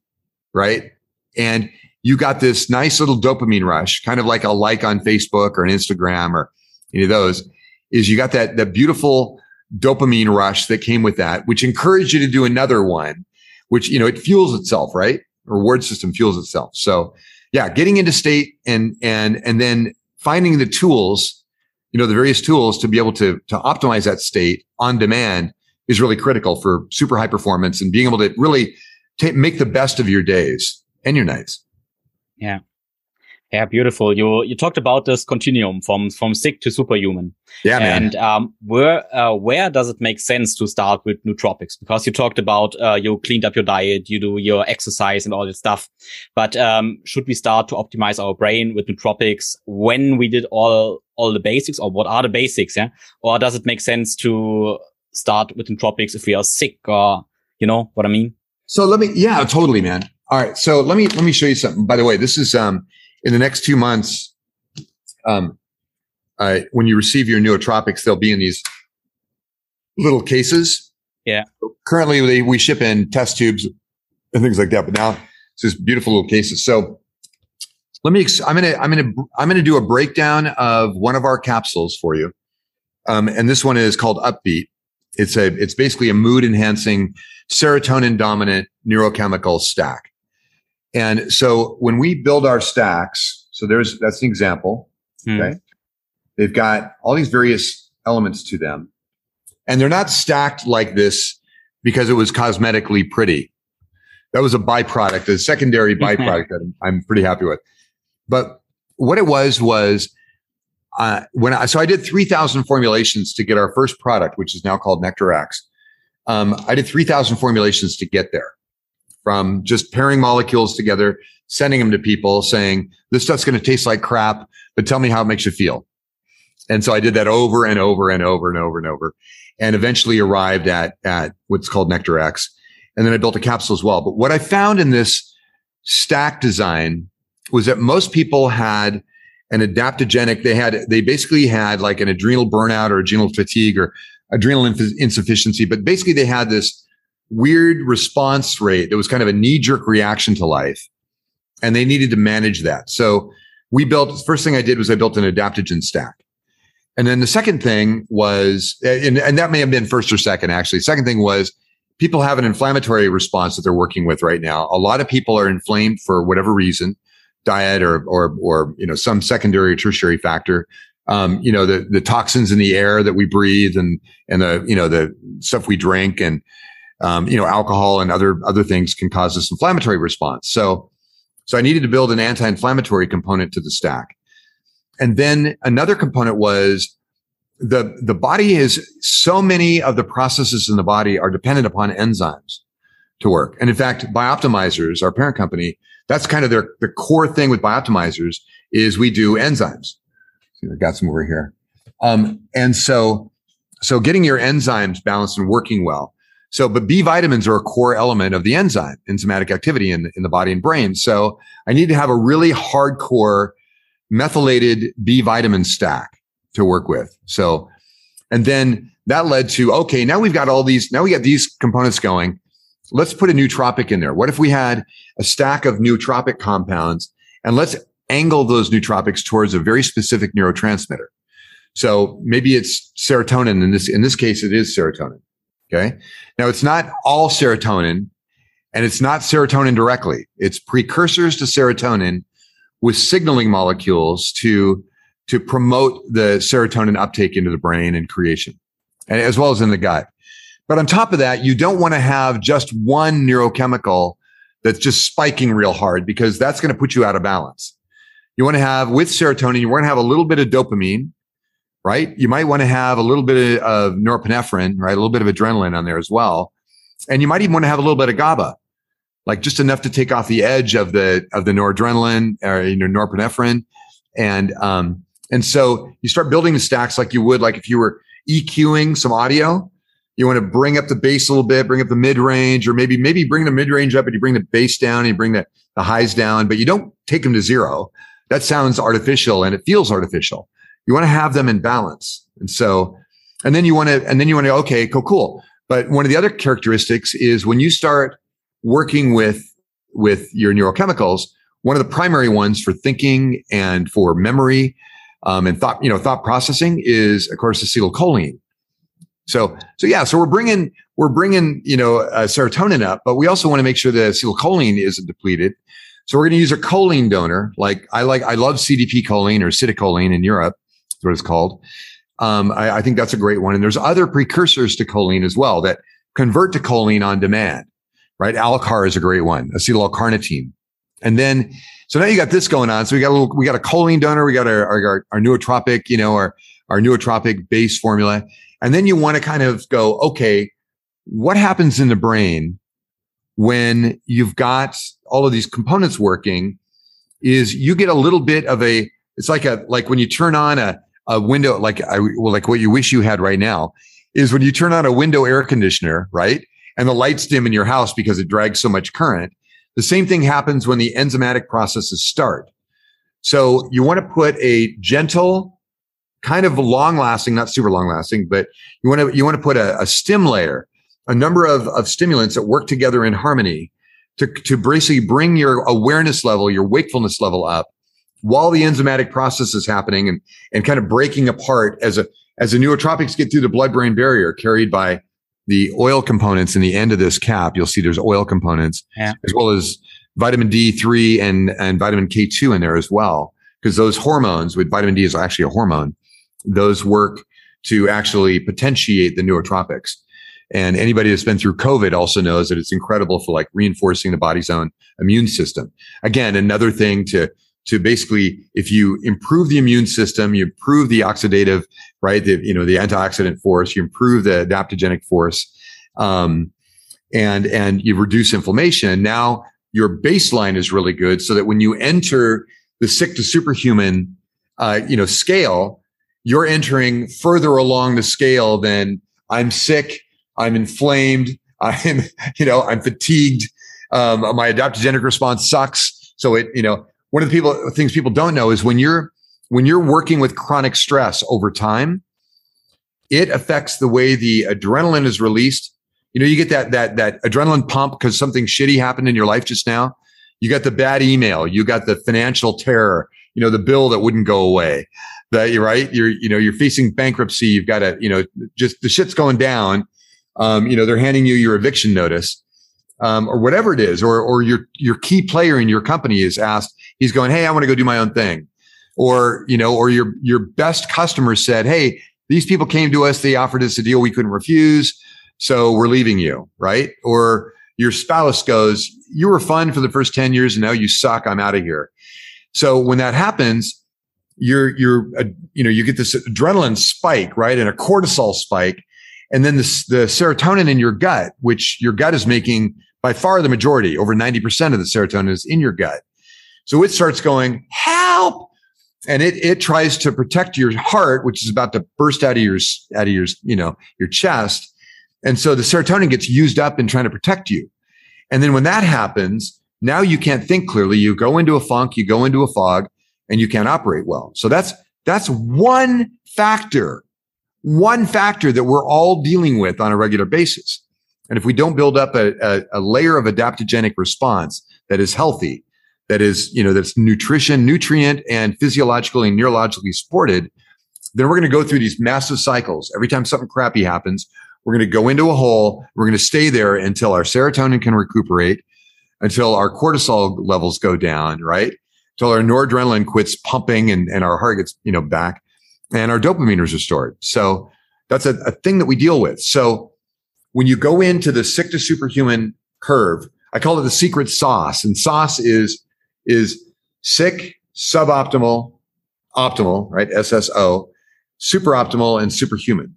right? And you got this nice little dopamine rush, kind of like a like on Facebook or an Instagram or any of those is you got that, that beautiful dopamine rush that came with that, which encouraged you to do another one, which, you know, it fuels itself, right? Reward system fuels itself. So yeah, getting into state and and and then finding the tools, you know, the various tools to be able to to optimize that state on demand is really critical for super high performance and being able to really take, make the best of your days and your nights. Yeah. Yeah, beautiful. You you talked about this continuum from from sick to superhuman. Yeah, man. And um, where uh, where does it make sense to start with nootropics? Because you talked about uh, you cleaned up your diet, you do your exercise and all that stuff. But um, should we start to optimize our brain with nootropics when we did all all the basics, or what are the basics? Yeah, or does it make sense to start with nootropics if we are sick, or you know what I mean? So let me, yeah, totally, man. All right, so let me let me show you something. By the way, this is um in the next two months, um, uh, when you receive your nootropics, they'll be in these little cases. Yeah. Currently, they, we ship in test tubes and things like that, but now it's just beautiful little cases. So let me. I'm gonna. I'm gonna. I'm gonna do a breakdown of one of our capsules for you, um, and this one is called Upbeat. It's a. It's basically a mood enhancing, serotonin dominant neurochemical stack. And so when we build our stacks, so there's that's an example. Hmm. Okay. They've got all these various elements to them. And they're not stacked like this because it was cosmetically pretty. That was a byproduct, a secondary (laughs) byproduct that I'm pretty happy with. But what it was was uh, when I so I did 3,000 formulations to get our first product, which is now called Nectar X. Um, I did 3,000 formulations to get there from just pairing molecules together, sending them to people saying, this stuff's going to taste like crap, but tell me how it makes you feel. And so I did that over and over and over and over and over and eventually arrived at, at what's called Nectar X. And then I built a capsule as well. But what I found in this stack design was that most people had and adaptogenic. They had, they basically had like an adrenal burnout or adrenal fatigue or adrenal inf- insufficiency, but basically they had this weird response rate. It was kind of a knee jerk reaction to life and they needed to manage that. So we built, first thing I did was I built an adaptogen stack. And then the second thing was, and, and that may have been first or second, actually. Second thing was people have an inflammatory response that they're working with right now. A lot of people are inflamed for whatever reason, diet or, or, or, you know, some secondary or tertiary factor. Um, you know, the, the toxins in the air that we breathe and, and the, you know, the stuff we drink and, um, you know, alcohol and other, other things can cause this inflammatory response. So, so I needed to build an anti-inflammatory component to the stack. And then another component was the, the body is so many of the processes in the body are dependent upon enzymes to work. And in fact, Bioptimizers, our parent company, that's kind of their, the core thing with Bioptimizers is we do enzymes. See, I got some over here. Um, and so, so getting your enzymes balanced and working well. So, but B vitamins are a core element of the enzyme, enzymatic activity in, in the body and brain. So I need to have a really hardcore methylated B vitamin stack to work with. So, and then that led to, okay, now we've got all these, now we got these components going. Let's put a nootropic in there. What if we had a stack of nootropic compounds and let's angle those nootropics towards a very specific neurotransmitter. So maybe it's serotonin. In this, in this case, it is serotonin. Okay. Now it's not all serotonin and it's not serotonin directly. It's precursors to serotonin with signaling molecules to to promote the serotonin uptake into the brain and creation, and as well as in the gut. But on top of that, you don't want to have just one neurochemical that's just spiking real hard because that's going to put you out of balance. You want to have with serotonin, you want to have a little bit of dopamine, right? You might want to have a little bit of norepinephrine, right? A little bit of adrenaline on there as well. And you might even want to have a little bit of GABA, like just enough to take off the edge of the, of the noradrenaline or, you know, norepinephrine. And, um, and so you start building the stacks like you would, like if you were EQing some audio, you want to bring up the bass a little bit, bring up the mid range, or maybe, maybe bring the mid range up and you bring the bass down and you bring the, the highs down, but you don't take them to zero. That sounds artificial and it feels artificial. You want to have them in balance. And so, and then you want to, and then you want to, okay, cool, cool. But one of the other characteristics is when you start working with, with your neurochemicals, one of the primary ones for thinking and for memory um, and thought, you know, thought processing is, of course, acetylcholine. So, so yeah, so we're bringing, we're bringing, you know, uh, serotonin up, but we also want to make sure that acetylcholine isn't depleted. So we're going to use a choline donor. Like I like, I love CDP choline or citicoline in Europe. That's what it's called. Um, I, I think that's a great one. And there's other precursors to choline as well that convert to choline on demand, right? Alcar is a great one, acetyl carnitine. And then so now you got this going on. So we got a little, we got a choline donor, we got our, our, our nootropic, you know, our, our nootropic base formula. And then you want to kind of go, okay, what happens in the brain when you've got all of these components working is you get a little bit of a, it's like a, like when you turn on a, a window, like I, well, like what you wish you had right now is when you turn on a window air conditioner, right? And the lights dim in your house because it drags so much current the same thing happens when the enzymatic processes start. So you want to put a gentle, kind of long lasting, not super long lasting, but you want to, you want to put a, a stim layer, a number of, of stimulants that work together in harmony to, to basically bring your awareness level, your wakefulness level up while the enzymatic process is happening and, and kind of breaking apart as a, as the neurotropics get through the blood brain barrier carried by the oil components in the end of this cap, you'll see there's oil components yeah. as well as vitamin D3 and, and vitamin K2 in there as well. Because those hormones with vitamin D is actually a hormone. Those work to actually potentiate the neurotropics. And anybody that's been through COVID also knows that it's incredible for like reinforcing the body's own immune system. Again, another thing to, to basically, if you improve the immune system, you improve the oxidative right? The, you know, the antioxidant force, you improve the adaptogenic force, um, and, and you reduce inflammation. Now your baseline is really good so that when you enter the sick to superhuman, uh, you know, scale, you're entering further along the scale than I'm sick, I'm inflamed, (laughs) I'm, you know, I'm fatigued. Um, my adaptogenic response sucks. So it, you know, one of the people things people don't know is when you're when you're working with chronic stress over time, it affects the way the adrenaline is released. You know, you get that that that adrenaline pump because something shitty happened in your life just now. You got the bad email, you got the financial terror, you know, the bill that wouldn't go away. That you're right. You're, you know, you're facing bankruptcy. You've got to, you know, just the shit's going down. Um, you know, they're handing you your eviction notice. Um, or whatever it is, or or your your key player in your company is asked, he's going, Hey, I want to go do my own thing. Or, you know, or your your best customer said, Hey, these people came to us, they offered us a deal we couldn't refuse. So we're leaving you, right? Or your spouse goes, You were fun for the first 10 years and now you suck. I'm out of here. So when that happens, you're, you're, uh, you know, you get this adrenaline spike, right? And a cortisol spike. And then the, the serotonin in your gut, which your gut is making by far the majority, over 90% of the serotonin is in your gut. So it starts going, help. And it, it tries to protect your heart, which is about to burst out of your, out of your, you know, your chest. And so the serotonin gets used up in trying to protect you. And then when that happens, now you can't think clearly. You go into a funk, you go into a fog, and you can't operate well. So that's, that's one factor, one factor that we're all dealing with on a regular basis. And if we don't build up a, a, a layer of adaptogenic response that is healthy, that is, you know, that's nutrition, nutrient, and physiologically and neurologically supported, then we're going to go through these massive cycles. Every time something crappy happens, we're going to go into a hole. We're going to stay there until our serotonin can recuperate, until our cortisol levels go down, right? Until our noradrenaline quits pumping and, and our heart gets, you know, back and our dopamine is restored. So that's a, a thing that we deal with. So when you go into the sick to superhuman curve, I call it the secret sauce. And sauce is, is sick, suboptimal, optimal, right? SSO, super optimal, and superhuman.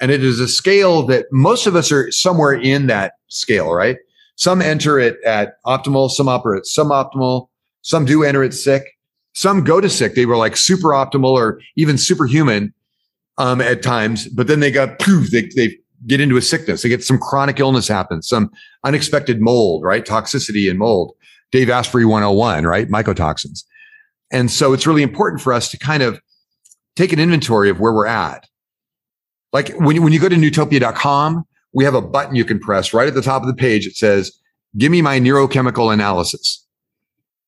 And it is a scale that most of us are somewhere in that scale, right? Some enter it at optimal, some operate suboptimal, some do enter it sick, some go to sick. They were like super optimal or even superhuman um, at times, but then they got poof, they, they get into a sickness. They get some chronic illness happens, some unexpected mold, right? Toxicity and mold. Dave Asprey 101, right? Mycotoxins. And so it's really important for us to kind of take an inventory of where we're at. Like when you, when you go to nootopia.com, we have a button you can press right at the top of the page. It says, give me my neurochemical analysis.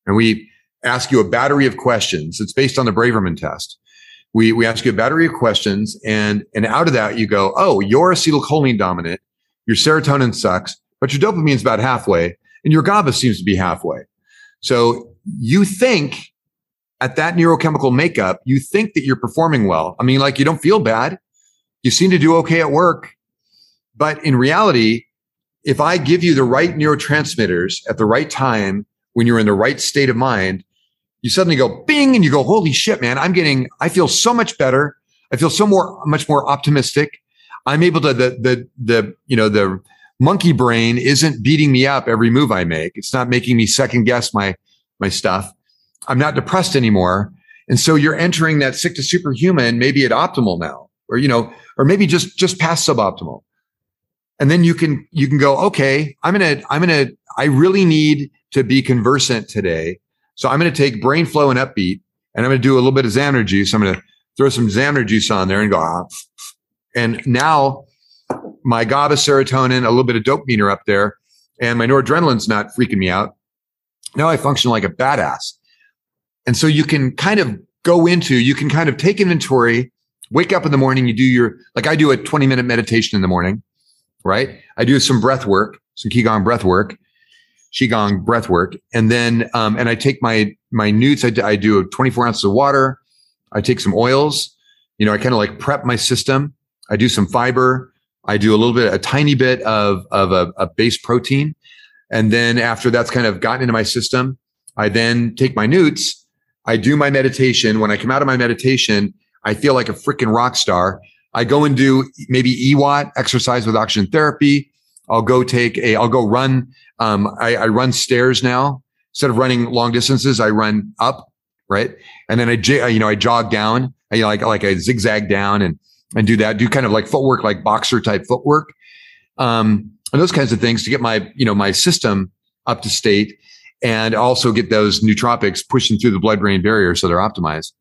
And we ask you a battery of questions. It's based on the Braverman test. We, we ask you a battery of questions and, and out of that you go, oh, you're acetylcholine dominant. Your serotonin sucks, but your dopamine is about halfway and your GABA seems to be halfway. So you think at that neurochemical makeup, you think that you're performing well. I mean, like you don't feel bad. You seem to do okay at work. But in reality, if I give you the right neurotransmitters at the right time, when you're in the right state of mind, you suddenly go bing and you go, holy shit, man, I'm getting, I feel so much better. I feel so more, much more optimistic. I'm able to, the, the, the, you know, the monkey brain isn't beating me up every move I make. It's not making me second guess my, my stuff. I'm not depressed anymore. And so you're entering that sick to superhuman, maybe at optimal now, or, you know, or maybe just, just past suboptimal. And then you can, you can go, okay, I'm going to, I'm going to, I really need to be conversant today. So I'm going to take brain flow and upbeat and I'm going to do a little bit of Xamarin juice. I'm going to throw some Xamarin juice on there and go, ah. and now my GABA serotonin, a little bit of dopamine are up there and my noradrenaline's not freaking me out. Now I function like a badass. And so you can kind of go into, you can kind of take inventory, wake up in the morning, you do your, like I do a 20 minute meditation in the morning, right? I do some breath work, some Qigong breath work, Qigong breath work. And then, um, and I take my, my nutes. I, I do 24 ounces of water. I take some oils, you know, I kind of like prep my system. I do some fiber. I do a little bit, a tiny bit of, of a, a base protein. And then after that's kind of gotten into my system, I then take my nutes. I do my meditation. When I come out of my meditation, I feel like a freaking rock star. I go and do maybe EWOT exercise with oxygen therapy. I'll go take a, I'll go run. Um, I, I run stairs now instead of running long distances. I run up, right? And then I, you know, I jog down. I you know, like, like I zigzag down and, and do that, do kind of like footwork, like boxer type footwork. Um, and those kinds of things to get my, you know, my system up to state. and also get those nootropics pushing through the blood brain barrier so they're optimized.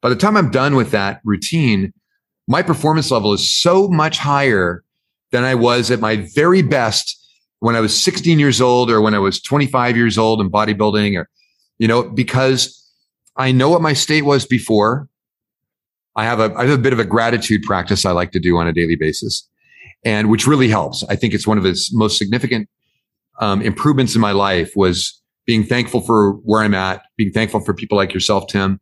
By the time I'm done with that routine, my performance level is so much higher than I was at my very best when I was 16 years old or when I was 25 years old in bodybuilding or, you know, because I know what my state was before. I have a, I have a bit of a gratitude practice I like to do on a daily basis and which really helps. I think it's one of its most significant um, improvements in my life was being thankful for where I'm at, being thankful for people like yourself, Tim,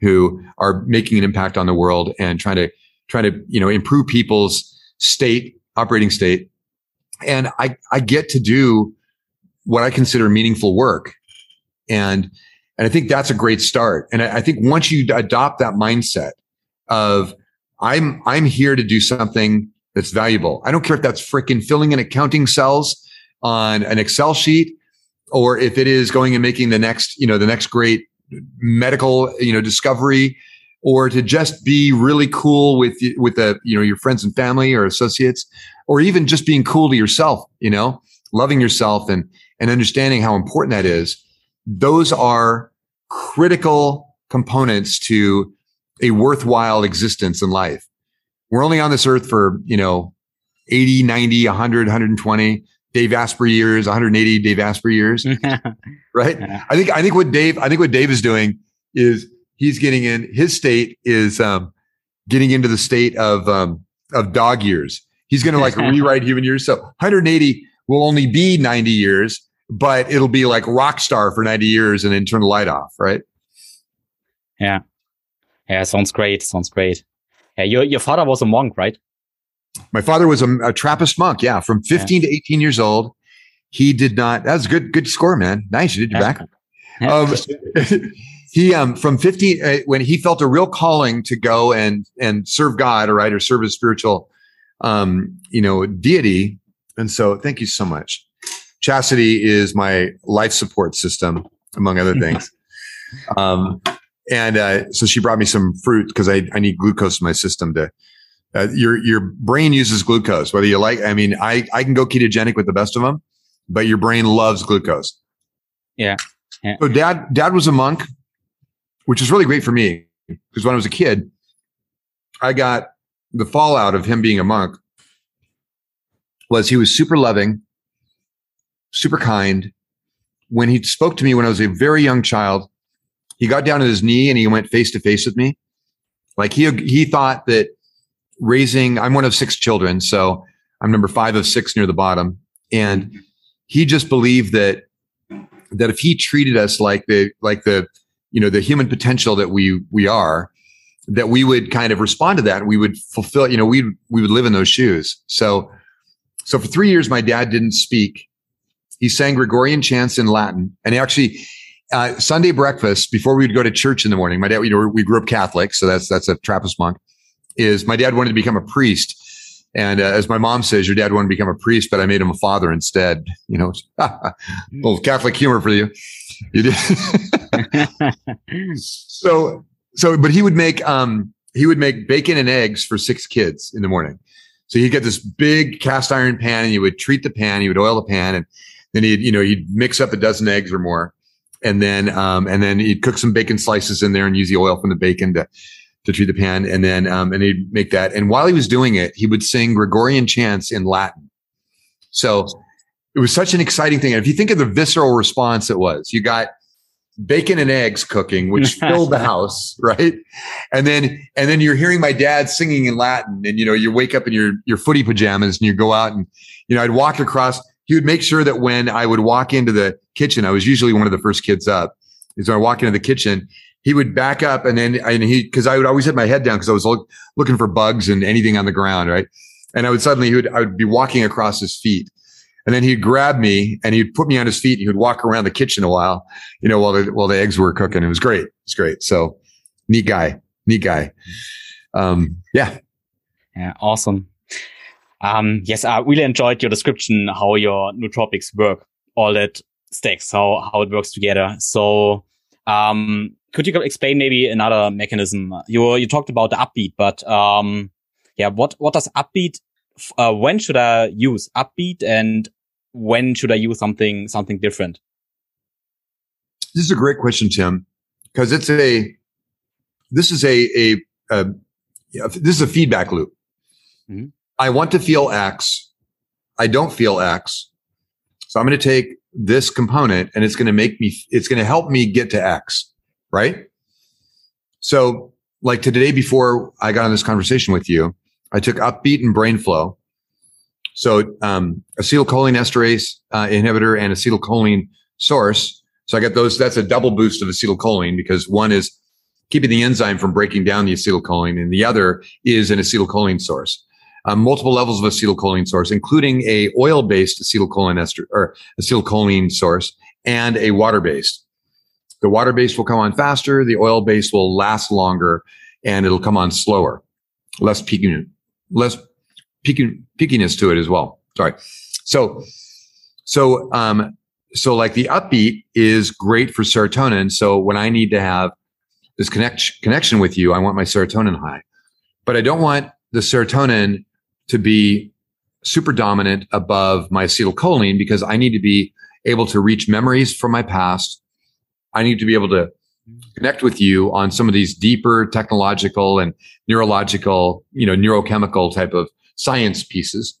who are making an impact on the world and trying to trying to you know improve people's state, operating state. And I I get to do what I consider meaningful work, and and I think that's a great start. And I, I think once you adopt that mindset of I'm I'm here to do something that's valuable. I don't care if that's freaking filling in accounting cells on an Excel sheet or if it is going and making the next, you know, the next great medical, you know, discovery or to just be really cool with with the, you know, your friends and family or associates or even just being cool to yourself, you know, loving yourself and and understanding how important that is. Those are critical components to a worthwhile existence in life. We're only on this earth for, you know, 80, 90, 100, 120 Dave Asprey years, 180 Dave Asprey years, (laughs) right? I think I think what Dave I think what Dave is doing is he's getting in his state is um, getting into the state of um, of dog years. He's going to like (laughs) rewrite human years. So 180 will only be 90 years, but it'll be like rock star for 90 years and then turn the light off, right? Yeah, yeah, sounds great. Sounds great. Yeah, your your father was a monk, right? My father was a, a Trappist monk. Yeah, from 15 yeah. to 18 years old. He did not. That was a good, good score, man. Nice. You did your back. Um, (laughs) he um from 15 uh, when he felt a real calling to go and and serve God, or right, or serve a spiritual um you know deity. And so, thank you so much. Chastity is my life support system, among other (laughs) things. um, and uh, so she brought me some fruit because I, I need glucose in my system to uh, your your brain uses glucose, whether you like. I mean, I I can go ketogenic with the best of them, but your brain loves glucose. Yeah. yeah. So dad dad was a monk, which is really great for me because when I was a kid, I got the fallout of him being a monk was he was super loving, super kind. When he spoke to me when I was a very young child, he got down on his knee and he went face to face with me. Like he he thought that raising, I'm one of six children. So I'm number five of six near the bottom. And he just believed that, that if he treated us like the, like the, you know, the human potential that we, we are, that we would kind of respond to that and we would fulfill, you know, we, we would live in those shoes. So, so for three years, my dad didn't speak. He sang Gregorian chants in Latin and he actually, uh, Sunday breakfast before we would go to church in the morning. My dad, you know, we grew up Catholic, so that's that's a Trappist monk is my dad wanted to become a priest. And uh, as my mom says, your dad wanted to become a priest, but I made him a father instead. You know, (laughs) little Catholic humor for you. You did. (laughs) so, so, but he would make, um, he would make bacon and eggs for six kids in the morning. So he'd get this big cast iron pan and he would treat the pan, he would oil the pan and then he'd, you know, he'd mix up a dozen eggs or more. And then, um, and then he'd cook some bacon slices in there and use the oil from the bacon to, to treat the pan, and then um, and he'd make that. And while he was doing it, he would sing Gregorian chants in Latin. So it was such an exciting thing. And if you think of the visceral response it was, you got bacon and eggs cooking, which (laughs) filled the house, right? And then and then you're hearing my dad singing in Latin, and you know you wake up in your your footy pajamas and you go out and you know I'd walk across. He would make sure that when I would walk into the kitchen, I was usually one of the first kids up. Is when I walk into the kitchen, he would back up and then and he because I would always have my head down because I was look, looking for bugs and anything on the ground, right? And I would suddenly he would I would be walking across his feet. And then he'd grab me and he'd put me on his feet and he would walk around the kitchen a while, you know, while the while the eggs were cooking. It was great. It's great. So neat guy. Neat guy. Um, yeah. Yeah, awesome. Um, yes, I really enjoyed your description how your nootropics work, all that stacks, how how it works together. So um, could you explain maybe another mechanism? You you talked about the upbeat, but um, yeah, what what does upbeat? Uh, when should I use upbeat, and when should I use something something different? This is a great question, Tim, because it's a this is a a, a this is a feedback loop. Mm-hmm. I want to feel X. I don't feel X. So I'm going to take this component and it's going to make me, it's going to help me get to X. Right. So like today before I got on this conversation with you, I took upbeat and brain flow. So, um, acetylcholinesterase uh, inhibitor and acetylcholine source. So I got those. That's a double boost of acetylcholine because one is keeping the enzyme from breaking down the acetylcholine, and the other is an acetylcholine source. Um, multiple levels of acetylcholine source, including a oil-based acetylcholine ester or acetylcholine source and a water-based. The water-based will come on faster. The oil-based will last longer, and it'll come on slower, less peaking, less peaking, peakiness to it as well. Sorry. So, so, um, so like the upbeat is great for serotonin. So when I need to have this connect, connection with you. I want my serotonin high, but I don't want the serotonin to be super dominant above my acetylcholine because I need to be able to reach memories from my past. I need to be able to connect with you on some of these deeper technological and neurological, you know, neurochemical type of science pieces.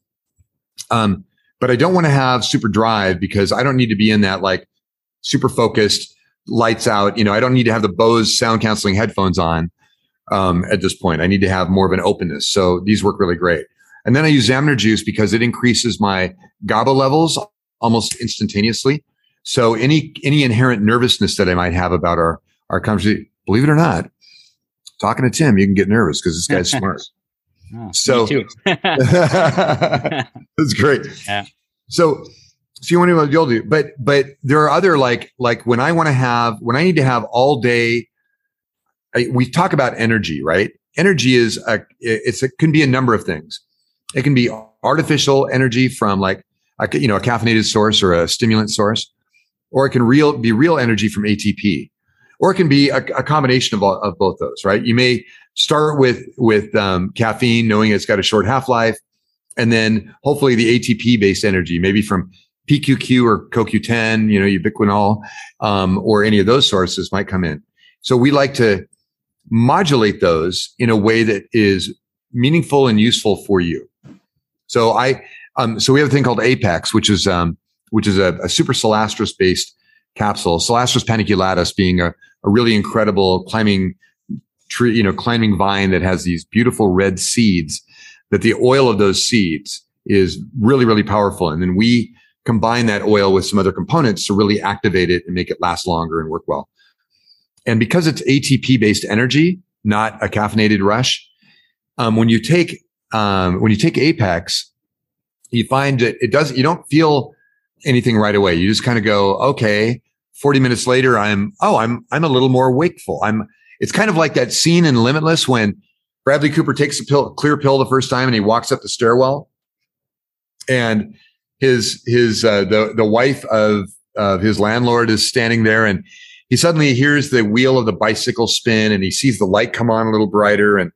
Um, but I don't want to have super drive because I don't need to be in that like super focused lights out. You know, I don't need to have the Bose sound canceling headphones on um, at this point. I need to have more of an openness. So these work really great. And then I use Zamner juice because it increases my GABA levels almost instantaneously. So any any inherent nervousness that I might have about our our conversation, believe it or not, talking to Tim, you can get nervous because this guy's (laughs) smart. Oh, so (laughs) that's great. Yeah. So so you want to you'll do, but but there are other like like when I want to have when I need to have all day. I, we talk about energy, right? Energy is a it's it can be a number of things. It can be artificial energy from like a, you know a caffeinated source or a stimulant source, or it can real be real energy from ATP, or it can be a, a combination of all, of both those. Right? You may start with with um, caffeine, knowing it's got a short half life, and then hopefully the ATP based energy, maybe from PQQ or CoQ10, you know, ubiquinol, um, or any of those sources might come in. So we like to modulate those in a way that is meaningful and useful for you. So I, um, so we have a thing called Apex, which is, um, which is a, a super celastrus based capsule. Celastrus paniculatus being a, a really incredible climbing tree, you know, climbing vine that has these beautiful red seeds that the oil of those seeds is really, really powerful. And then we combine that oil with some other components to really activate it and make it last longer and work well. And because it's ATP based energy, not a caffeinated rush, um, when you take um, when you take Apex, you find that it doesn't. You don't feel anything right away. You just kind of go, okay. Forty minutes later, I'm oh, I'm I'm a little more wakeful. I'm. It's kind of like that scene in Limitless when Bradley Cooper takes a pill, clear pill the first time, and he walks up the stairwell, and his his uh, the the wife of of his landlord is standing there and he suddenly hears the wheel of the bicycle spin and he sees the light come on a little brighter and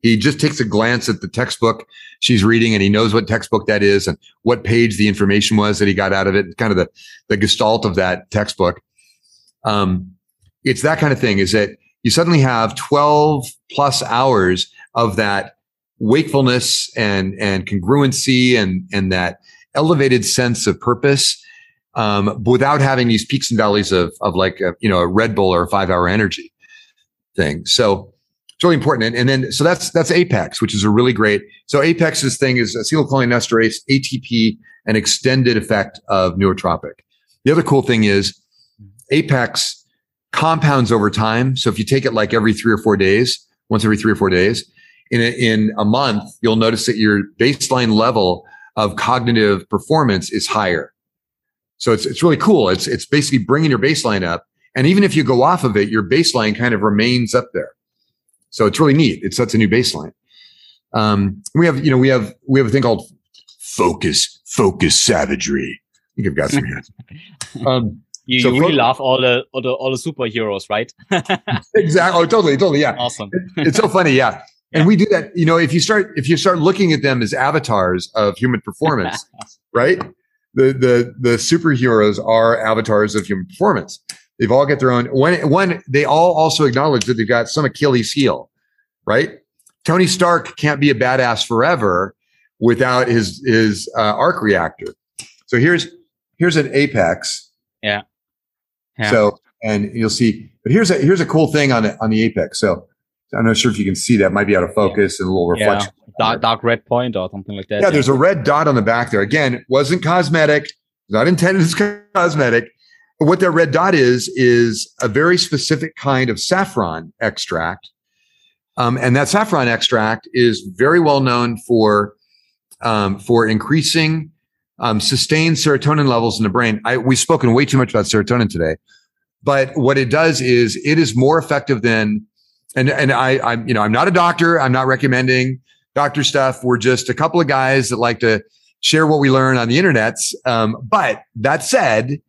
he just takes a glance at the textbook she's reading and he knows what textbook that is and what page the information was that he got out of it kind of the the gestalt of that textbook. Um it's that kind of thing is that you suddenly have 12 plus hours of that wakefulness and and congruency and and that elevated sense of purpose um, without having these peaks and valleys of of like a, you know a Red Bull or a five hour energy thing. So it's really important. And, and, then so that's that's Apex, which is a really great. So Apex's thing is acetylcholinesterase, ATP, an extended effect of nootropic. The other cool thing is Apex compounds over time. So if you take it like every three or four days, once every three or four days, in a, in a month, you'll notice that your baseline level of cognitive performance is higher. So it's, it's really cool. It's, it's basically bringing your baseline up. And even if you go off of it, your baseline kind of remains up there. So it's really neat. It sets a new baseline. Um, we have, you know, we have, we have a thing called focus, focus savagery. I think I've got some here. (laughs) Um, you, so you really love all the, all the all the superheroes, right? (laughs) exactly. Oh, totally, totally. Yeah. Awesome. It, it's so funny. Yeah. (laughs) And we do that, you know, if you start, if you start looking at them as avatars of human performance, (laughs) right? The, the, the superheroes are avatars of human performance. They've all got their own. One, one, they all also acknowledge that they've got some Achilles heel, right? Tony Stark can't be a badass forever without his his uh, arc reactor. So here's here's an apex. Yeah. Yeah. So and you'll see, but here's a here's a cool thing on the on the apex. So I'm not sure if you can see that. Might be out of focus yeah. and a little reflection. Yeah. Dark, dark red point or something like that. Yeah, yeah, there's a red dot on the back there. Again, wasn't cosmetic, not intended as (laughs) cosmetic. But what that red dot is is a very specific kind of saffron extract, um, and that saffron extract is very well known for um, for increasing um, sustained serotonin levels in the brain. I, we've spoken way too much about serotonin today, but what it does is it is more effective than, and and I, I'm you know I'm not a doctor. I'm not recommending doctor stuff. We're just a couple of guys that like to share what we learn on the internet. Um, but that said,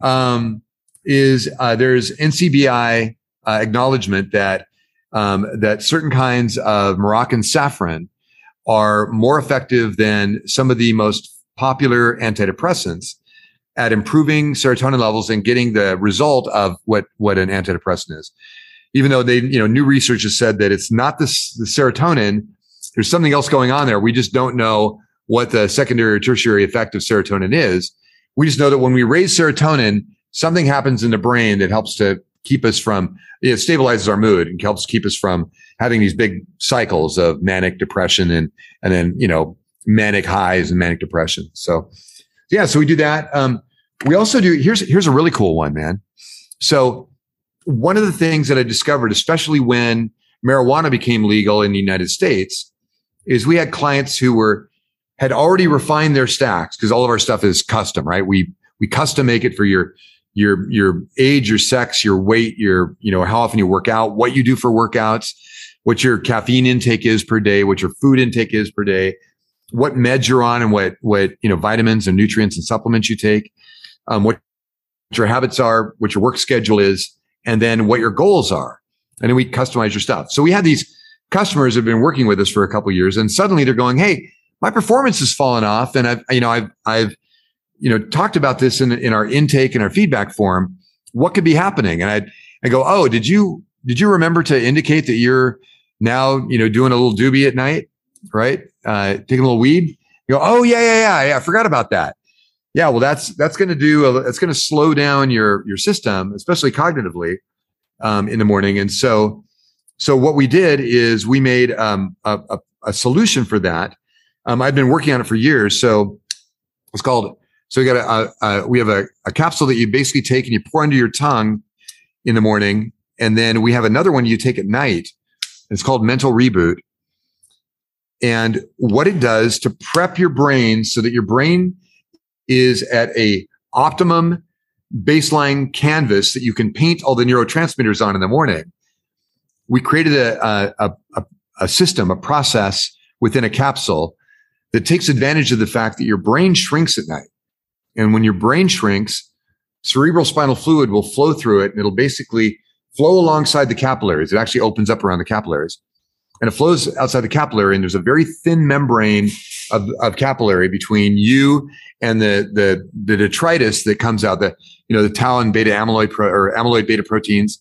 um, is uh, there's NCBI uh, acknowledgement that um, that certain kinds of Moroccan saffron are more effective than some of the most popular antidepressants at improving serotonin levels and getting the result of what what an antidepressant is. Even though they, you know, new research has said that it's not the, serotonin, there's something else going on there. We just don't know what the secondary or tertiary effect of serotonin is. We just know that when we raise serotonin, something happens in the brain that helps to keep us from it stabilizes our mood and helps keep us from having these big cycles of manic depression and and then you know manic highs and manic depression. So yeah, so we do that. Um, we also do here's here's a really cool one, man. So one of the things that I discovered, especially when marijuana became legal in the United States, is we had clients who were had already refined their stacks because all of our stuff is custom, right? We we custom make it for your your your age, your sex, your weight, your you know how often you work out, what you do for workouts, what your caffeine intake is per day, what your food intake is per day, what meds you're on, and what what you know vitamins and nutrients and supplements you take, um, what your habits are, what your work schedule is, and then what your goals are, and then we customize your stuff. So we had these customers have been working with us for a couple years, and suddenly they're going, "Hey, my performance has fallen off," and I've you know I've I've you know, talked about this in, in our intake and our feedback form. What could be happening? And I, I go, oh, did you, did you remember to indicate that you're now, you know, doing a little doobie at night, right? Uh, taking a little weed. You go, oh yeah, yeah, yeah, yeah. I forgot about that. Yeah, well, that's that's going to do. It's going to slow down your your system, especially cognitively, um, in the morning. And so, so what we did is we made um, a, a, a solution for that. Um, I've been working on it for years. So it's called so we got a, a, we have a, a capsule that you basically take and you pour under your tongue in the morning, and then we have another one you take at night. It's called Mental Reboot. And what it does to prep your brain so that your brain is at a optimum baseline canvas that you can paint all the neurotransmitters on in the morning. We created a, a, a, a system, a process within a capsule that takes advantage of the fact that your brain shrinks at night. And when your brain shrinks, cerebral spinal fluid will flow through it and it'll basically flow alongside the capillaries. It actually opens up around the capillaries and it flows outside the capillary. And there's a very thin membrane of, of capillary between you and the, the, the detritus that comes out, the, you know, the tau and beta amyloid pro, or amyloid beta proteins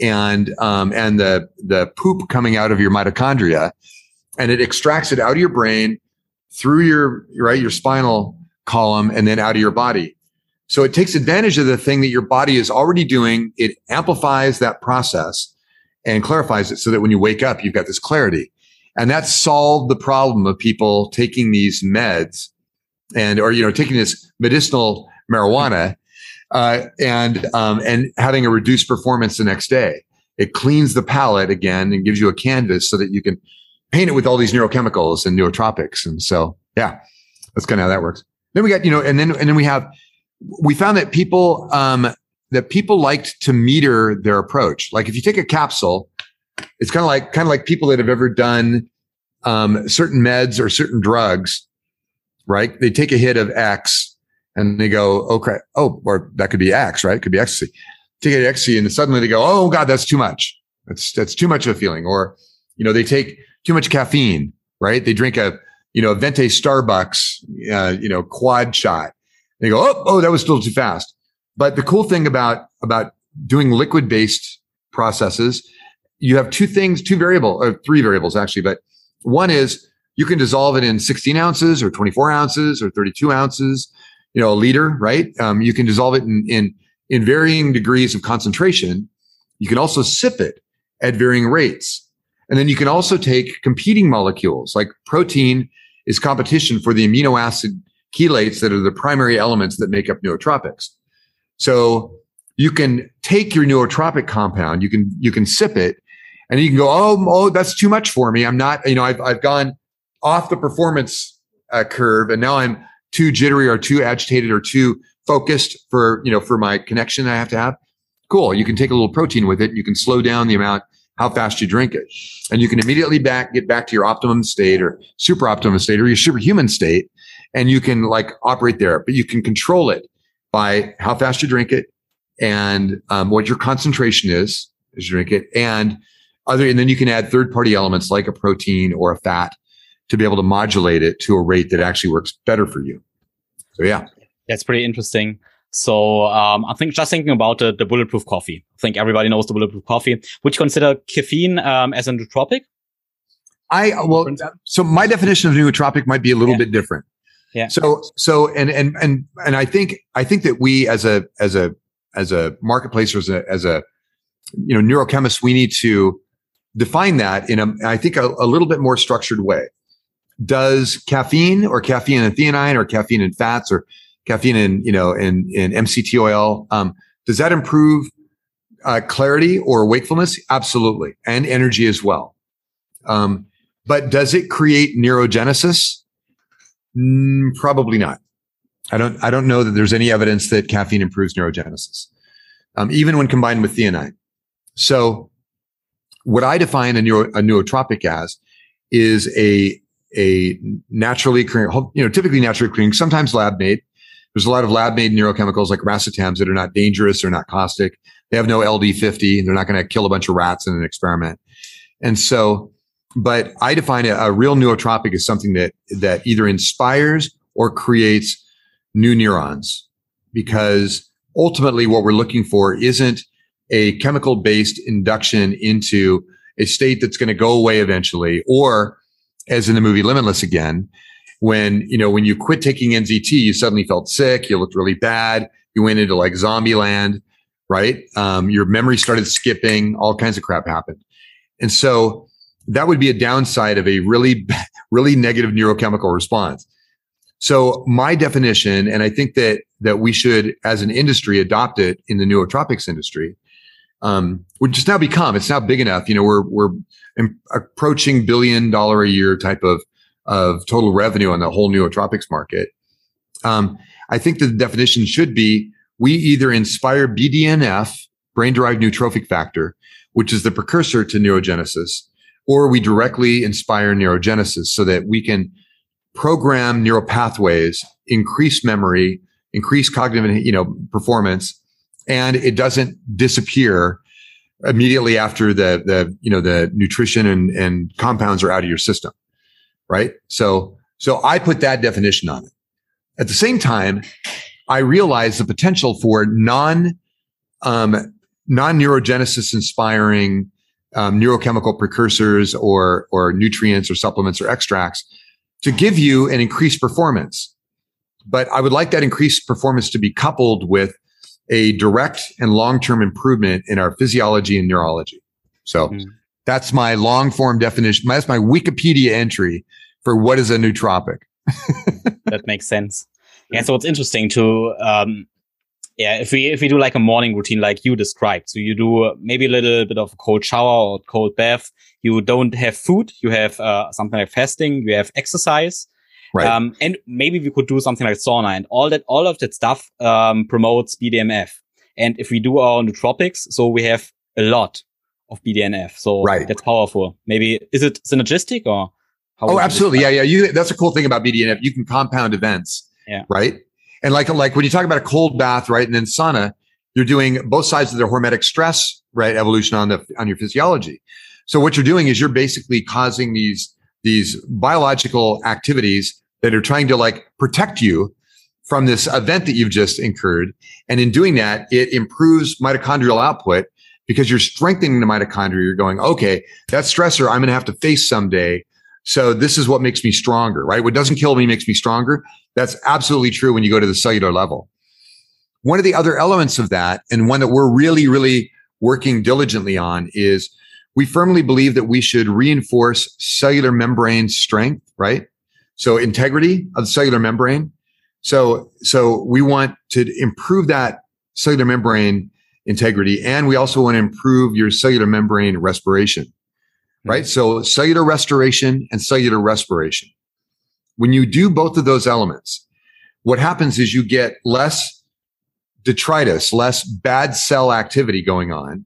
and, um, and the, the poop coming out of your mitochondria. And it extracts it out of your brain through your, right, your spinal column and then out of your body. So it takes advantage of the thing that your body is already doing. It amplifies that process and clarifies it so that when you wake up, you've got this clarity. And that solved the problem of people taking these meds and, or, you know, taking this medicinal marijuana, uh, and, um, and having a reduced performance the next day. It cleans the palate again and gives you a canvas so that you can paint it with all these neurochemicals and neurotropics. And so, yeah, that's kind of how that works. Then we got, you know, and then, and then we have, we found that people, um, that people liked to meter their approach. Like if you take a capsule, it's kind of like, kind of like people that have ever done, um, certain meds or certain drugs, right? They take a hit of X and they go, okay, oh, or that could be X, right? It could be ecstasy. Take it ecstasy and suddenly they go, oh God, that's too much. That's, that's too much of a feeling. Or, you know, they take too much caffeine, right? They drink a, you know, Venti Starbucks, uh, you know, quad shot. They go, oh, oh, that was still too fast. But the cool thing about about doing liquid based processes, you have two things, two variable or three variables actually, but one is you can dissolve it in 16 ounces or 24 ounces or 32 ounces, you know, a liter, right? Um, you can dissolve it in, in, in varying degrees of concentration. You can also sip it at varying rates. And then you can also take competing molecules like protein is competition for the amino acid chelates that are the primary elements that make up nootropics. So you can take your nootropic compound, you can, you can sip it and you can go, Oh, oh, that's too much for me. I'm not, you know, I've, I've gone off the performance uh, curve and now I'm too jittery or too agitated or too focused for, you know, for my connection I have to have. Cool. You can take a little protein with it. You can slow down the amount, how fast you drink it. And you can immediately back, get back to your optimum state or super optimum state or your superhuman state. And you can like operate there, but you can control it by how fast you drink it and um, what your concentration is as you drink it and other, and then you can add third party elements like a protein or a fat to be able to modulate it to a rate that actually works better for you. So yeah. That's pretty interesting. So um, I think just thinking about the, the, bulletproof coffee. I think everybody knows the bulletproof coffee. Would you consider caffeine um, as a nootropic? I well, so my definition of nootropic might be a little yeah. bit different. Yeah. So so and and and and I think I think that we as a as a as a marketplace or as a as a you know neurochemist we need to define that in a I think a, a little bit more structured way does caffeine or caffeine and theanine or caffeine and fats or caffeine and you know in in MCT oil um, does that improve uh, clarity or wakefulness? Absolutely, and energy as well. Um, but does it create neurogenesis? Mm, probably not. I don't. I don't know that there's any evidence that caffeine improves neurogenesis, um, even when combined with theanine. So, what I define a, neuro, a nootropic as is a a naturally occurring, you know, typically naturally occurring, sometimes lab made. There's a lot of lab made neurochemicals like racetams that are not dangerous they're not caustic. They have no LD50. They're not going to kill a bunch of rats in an experiment. And so, but I define a, a real nootropic as something that, that either inspires or creates new neurons because ultimately what we're looking for isn't a chemical based induction into a state that's going to go away eventually or as in the movie Limitless again, when, you know, when you quit taking NZT, you suddenly felt sick. You looked really bad. You went into like zombie land, right? Um, your memory started skipping. All kinds of crap happened. And so that would be a downside of a really, (laughs) really negative neurochemical response. So my definition, and I think that, that we should, as an industry, adopt it in the nootropics industry, um, which has now become, it's now big enough. You know, we're, we're approaching billion dollar a year type of, of total revenue on the whole nootropics market. Um, I think the definition should be we either inspire BDNF, brain derived neurotrophic factor, which is the precursor to neurogenesis, or we directly inspire neurogenesis so that we can program neural pathways, increase memory, increase cognitive, you know, performance, and it doesn't disappear immediately after the the you know the nutrition and and compounds are out of your system right? So so i put that definition on it. At the same time i realize the potential for non um, non neurogenesis inspiring um, neurochemical precursors or or nutrients or supplements or extracts to give you an increased performance but i would like that increased performance to be coupled with a direct and long-term improvement in our physiology and neurology. So mm. that's my long form definition. That's my Wikipedia entry for what is a nootropic. (laughs) that makes sense. Yeah. So it's interesting to, um, yeah, if we, if we do like a morning routine, like you described, so you do maybe a little bit of a cold shower or cold bath. You don't have food. You have, uh, something like fasting. You have exercise. Right. Um, and maybe we could do something like sauna and all that, all of that stuff, um, promotes BDNF. And if we do our nootropics, so we have a lot of BDNF. So right. that's powerful. Maybe is it synergistic or? oh, absolutely. Yeah. Yeah. You, that's a cool thing about BDNF. You can compound events. Yeah. Right. And like, like when you talk about a cold bath, right. And then sauna, you're doing both sides of the hormetic stress, right? Evolution on the, on your physiology. So what you're doing is you're basically causing these, these biological activities that are trying to like protect you from this event that you've just incurred. And in doing that, it improves mitochondrial output because you're strengthening the mitochondria. You're going, okay, that stressor I'm going to have to face someday. So this is what makes me stronger, right? What doesn't kill me makes me stronger. That's absolutely true when you go to the cellular level. One of the other elements of that, and one that we're really, really working diligently on is we firmly believe that we should reinforce cellular membrane strength, right? So integrity of the cellular membrane. So, so we want to improve that cellular membrane integrity. And we also want to improve your cellular membrane respiration, right? Mm-hmm. So cellular restoration and cellular respiration. When you do both of those elements, what happens is you get less detritus, less bad cell activity going on.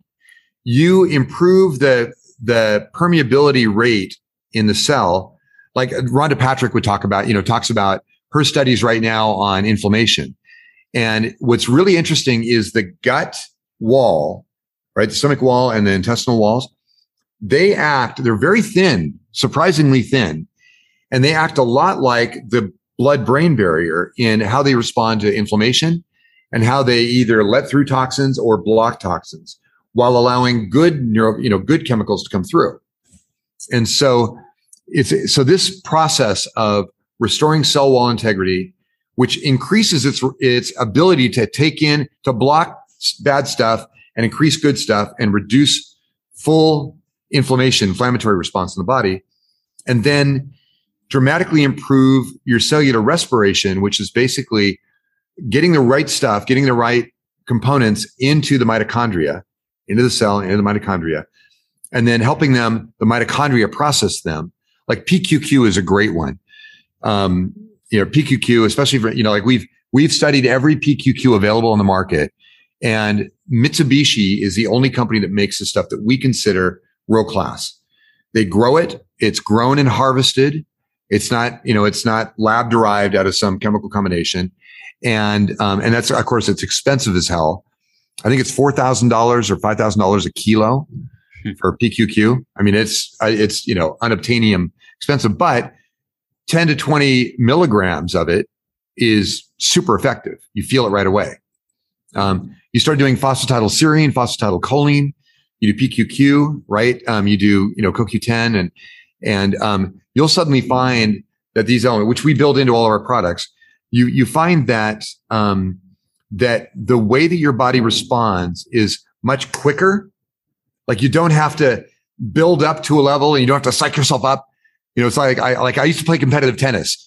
You improve the, the permeability rate in the cell. Like uh, Rhonda Patrick would talk about, you know, talks about her studies right now on inflammation. And what's really interesting is the gut wall, right? The stomach wall and the intestinal walls, they act, they're very thin, surprisingly thin. And they act a lot like the blood brain barrier in how they respond to inflammation and how they either let through toxins or block toxins while allowing good neuro, you know, good chemicals to come through. And so it's, so this process of restoring cell wall integrity, which increases its, its ability to take in, to block bad stuff and increase good stuff and reduce full inflammation, inflammatory response in the body. And then dramatically improve your cellular respiration, which is basically getting the right stuff, getting the right components into the mitochondria, into the cell, into the mitochondria, and then helping them, the mitochondria process them. Like PQQ is a great one. Um, you know, PQQ, especially for, you know, like we've, we've studied every PQQ available on the market and Mitsubishi is the only company that makes the stuff that we consider world class. They grow it. It's grown and harvested. It's not, you know, it's not lab derived out of some chemical combination. And, um, and that's, of course, it's expensive as hell. I think it's $4,000 or $5,000 a kilo hmm. for PQQ. I mean, it's, it's, you know, unobtainium expensive, but 10 to 20 milligrams of it is super effective. You feel it right away. Um, you start doing phosphatidylserine, phosphatidylcholine. You do PQQ, right? Um, you do, you know, CoQ10 and, and, um, you'll suddenly find that these elements, which we build into all of our products, you, you find that, um, that the way that your body responds is much quicker. Like you don't have to build up to a level and you don't have to psych yourself up. You know, it's like I, like I used to play competitive tennis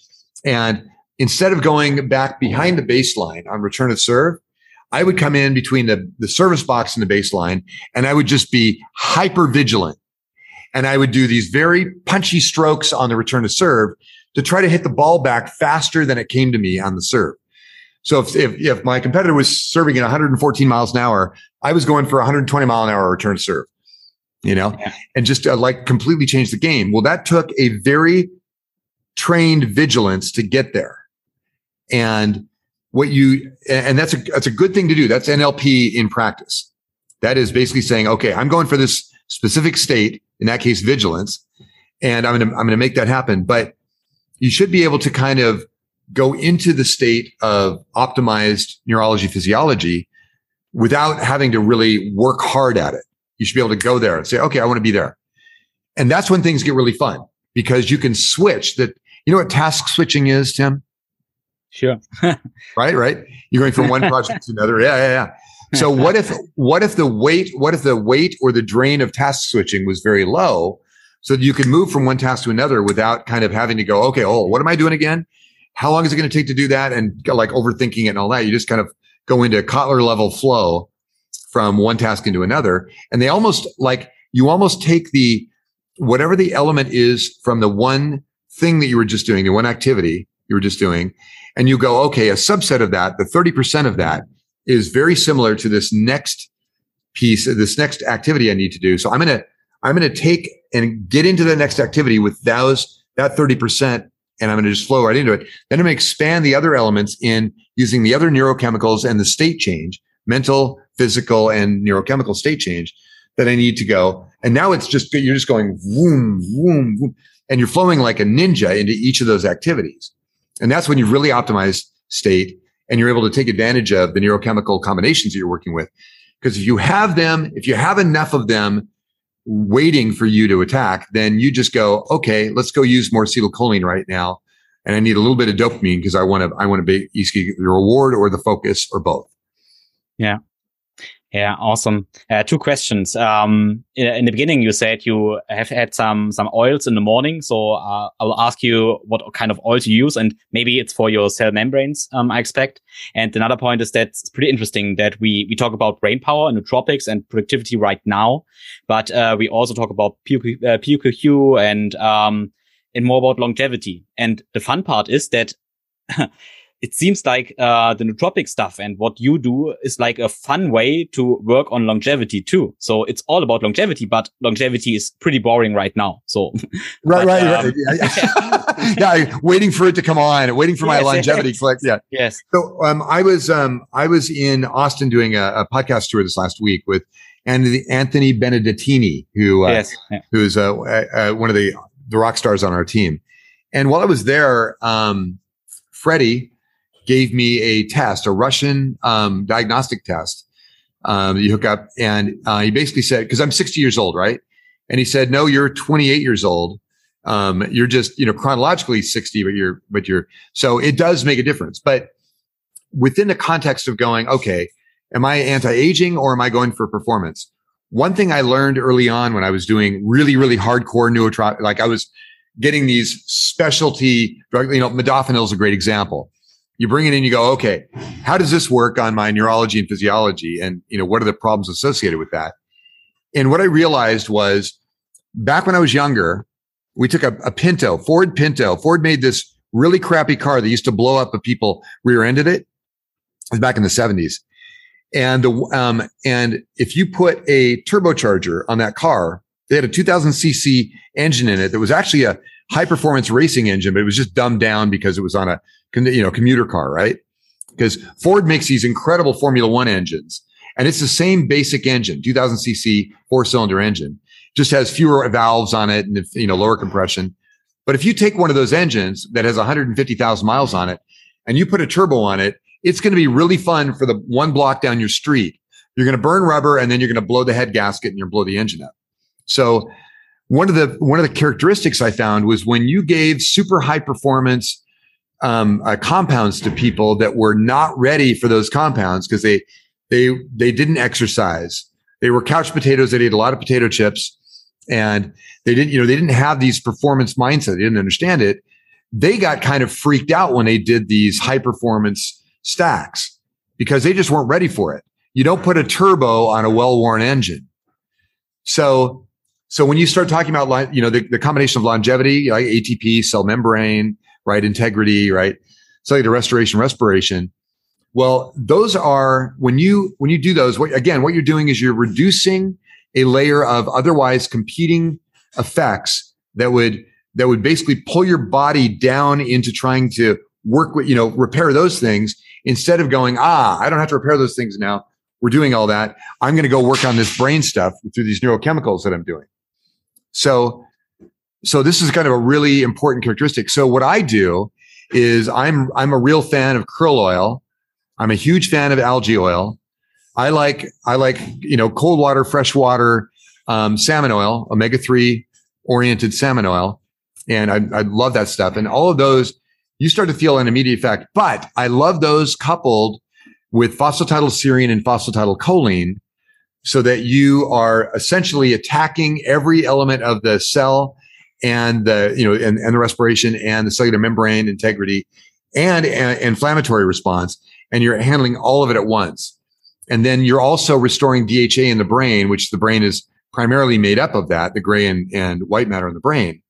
and instead of going back behind the baseline on return of serve, I would come in between the, the service box and the baseline and I would just be hyper vigilant. And I would do these very punchy strokes on the return to serve to try to hit the ball back faster than it came to me on the serve. So if, if, if my competitor was serving at 114 miles an hour, I was going for 120 mile an hour return to serve, you know, yeah. and just uh, like completely change the game. Well, that took a very trained vigilance to get there. And what you and that's a that's a good thing to do. That's NLP in practice. That is basically saying, okay, I'm going for this specific state, in that case, vigilance, and I'm gonna I'm gonna make that happen. But you should be able to kind of go into the state of optimized neurology physiology without having to really work hard at it. You should be able to go there and say, okay, I want to be there. And that's when things get really fun because you can switch that. You know what task switching is, Tim? Sure. (laughs) right, right. You're going from one project to another. Yeah, yeah, yeah. So (laughs) what if what if the weight what if the weight or the drain of task switching was very low, so that you could move from one task to another without kind of having to go, okay, oh, what am I doing again? How long is it going to take to do that? And like overthinking it and all that. You just kind of go into a Kotler level flow from one task into another, and they almost like you almost take the whatever the element is from the one thing that you were just doing, the one activity you were just doing, and you go, okay, a subset of that, the 30% of that is very similar to this next piece, this next activity I need to do. So I'm going to, I'm going to take and get into the next activity with those, that 30%. And I'm going to just flow right into it. Then I'm going to expand the other elements in using the other neurochemicals and the state change, mental, physical, and neurochemical state change that I need to go. And now it's just, you're just going boom, boom, boom, and you're flowing like a ninja into each of those activities. And that's when you really optimize state. And you're able to take advantage of the neurochemical combinations that you're working with. Because if you have them, if you have enough of them waiting for you to attack, then you just go, okay, let's go use more acetylcholine right now. And I need a little bit of dopamine because I want to, I want to be the reward or the focus or both. Yeah. Yeah, awesome. Uh, two questions. Um, in, in, the beginning, you said you have had some some oils in the morning, so uh, I'll ask you what kind of oils you use, and maybe it's for your cell membranes. Um, I expect. And another point is that it's pretty interesting that we we talk about brain power, nootropics, and productivity right now, but uh, we also talk about PQQ uh, and um, and more about longevity. And the fun part is that (laughs) it seems like uh, the nootropic stuff and what you do is like a fun way to work on longevity too. So it's all about longevity, but longevity is pretty boring right now. So (laughs) right, but, right, um, right. (laughs) yeah, waiting for it to come on, waiting for yes, my longevity yes. click. Yeah, yes. So um, I was um, I was in Austin doing a, a podcast tour this last week with Anthony, Anthony Benedettini, who uh, yes. yeah. who's uh, uh, one of the the rock stars on our team. And while I was there, um, Freddie gave me a test, a Russian um, diagnostic test. Um, you hook up, and uh, he basically said, because I'm 60 years old, right? And he said, no, you're 28 years old. Um, you're just, you know, chronologically 60, but you're, but you're, so it does make a difference. But within the context of going, okay, am I anti-aging or am I going for performance? One thing I learned early on when I was doing really, really hardcore nootropic, like I was getting these specialty drug, you know, modafinil is a great example you bring it in, you go, okay, how does this work on my neurology and physiology? And, you know, what are the problems associated with that? And what I realized was back when I was younger, we took a, a Pinto, Ford Pinto. Ford made this really crappy car that used to blow up if people rear-ended it. It was back in the 70s. And the, um, and if you put a turbocharger on that car, they had a 2000 cc engine in it that was actually a high performance racing engine, but it was just dumbed down because it was on a you know commuter car, right? Because Ford makes these incredible Formula One engines, and it's the same basic engine, 2000 cc four cylinder engine, just has fewer valves on it and you know lower compression. But if you take one of those engines that has 150,000 miles on it and you put a turbo on it, it's going to be really fun for the one block down your street. You're going to burn rubber and then you're going to blow the head gasket and you're blow the engine up. So one of the one of the characteristics I found was when you gave super high performance um, uh, compounds to people that were not ready for those compounds because they they they didn't exercise. They were couch potatoes. They ate a lot of potato chips, and they didn't you know they didn't have these performance mindset. They didn't understand it. They got kind of freaked out when they did these high performance stacks because they just weren't ready for it. You don't put a turbo on a well worn engine. So so when you start talking about, you know, the, the combination of longevity, like ATP, cell membrane, right, integrity, right, cellular restoration, respiration. Well, those are when you when you do those. What, again, what you're doing is you're reducing a layer of otherwise competing effects that would that would basically pull your body down into trying to work with, you know, repair those things instead of going, ah, I don't have to repair those things now. We're doing all that. I'm going to go work on this brain stuff through these neurochemicals that I'm doing. So, so this is kind of a really important characteristic. So what I do is I'm, I'm a real fan of krill oil. I'm a huge fan of algae oil. I like, I like, you know, cold water, fresh water, um, salmon oil, omega 3 oriented salmon oil. And I, I love that stuff. And all of those, you start to feel an immediate effect. But I love those coupled with phosphatidylserine and phosphatidylcholine so that you are essentially attacking every element of the cell and the you know and, and the respiration and the cellular membrane integrity and, and inflammatory response and you're handling all of it at once and then you're also restoring dha in the brain which the brain is primarily made up of that the gray and, and white matter in the brain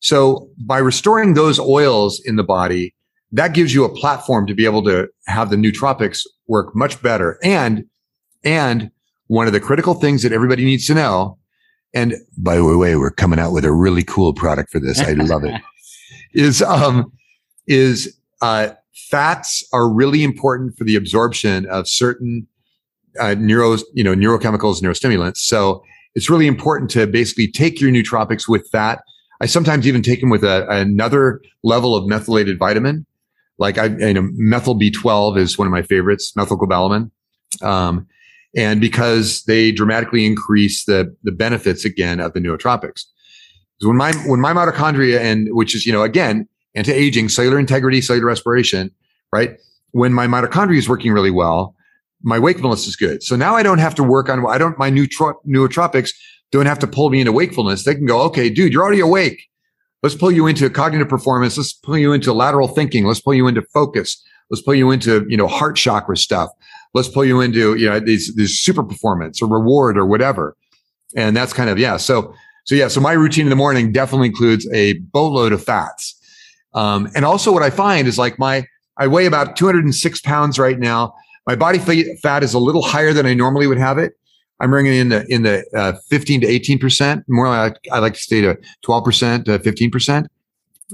so by restoring those oils in the body that gives you a platform to be able to have the nootropics work much better and and one of the critical things that everybody needs to know. And by the way, we're coming out with a really cool product for this. I love it. (laughs) Is um is uh fats are really important for the absorption of certain uh, neuro, you know, neurochemicals, neurostimulants. So it's really important to basically take your nootropics with that. I sometimes even take them with a, another level of methylated vitamin like I, you know, methyl B12 is one of my favorites, methylcobalamin. Um, and because they dramatically increase the, the benefits again of the nootropics. So when my, when my mitochondria and which is, you know, again, anti-aging, cellular integrity, cellular respiration, right? When my mitochondria is working really well, my wakefulness is good. So now I don't have to work on, I don't, my neutro, nootropics don't have to pull me into wakefulness. They can go, okay, dude, you're already awake. Let's pull you into cognitive performance. Let's pull you into lateral thinking. Let's pull you into focus. Let's pull you into, you know, heart chakra stuff. Let's pull you into, you know, these, these super performance or reward or whatever. And that's kind of, yeah. So, so yeah. So my routine in the morning definitely includes a boatload of fats. Um, and also what I find is like my, I weigh about 206 pounds right now. My body fat is a little higher than I normally would have it. I'm bringing in the in the uh, 15 to 18 percent. More like I like to stay to 12 percent to 15 percent.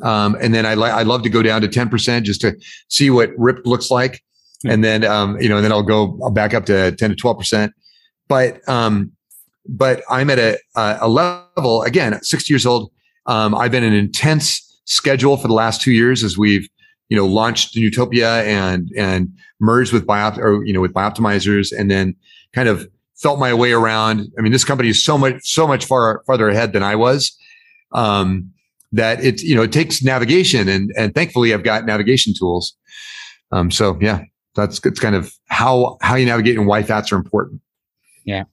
Um, and then I like I love to go down to 10 percent just to see what ripped looks like. Hmm. And then um, you know, and then I'll go back up to 10 to 12 percent. But um, but I'm at a a level again, 60 years old. Um, I've been an intense schedule for the last two years as we've you know launched Nootopia and and merged with Biop or you know with Bioptimizers and then kind of felt my way around. I mean, this company is so much, so much far farther ahead than I was. Um, that it, you know, it takes navigation and, and thankfully I've got navigation tools. Um, so yeah, that's, it's kind of how, how you navigate and why fats are important. Yeah.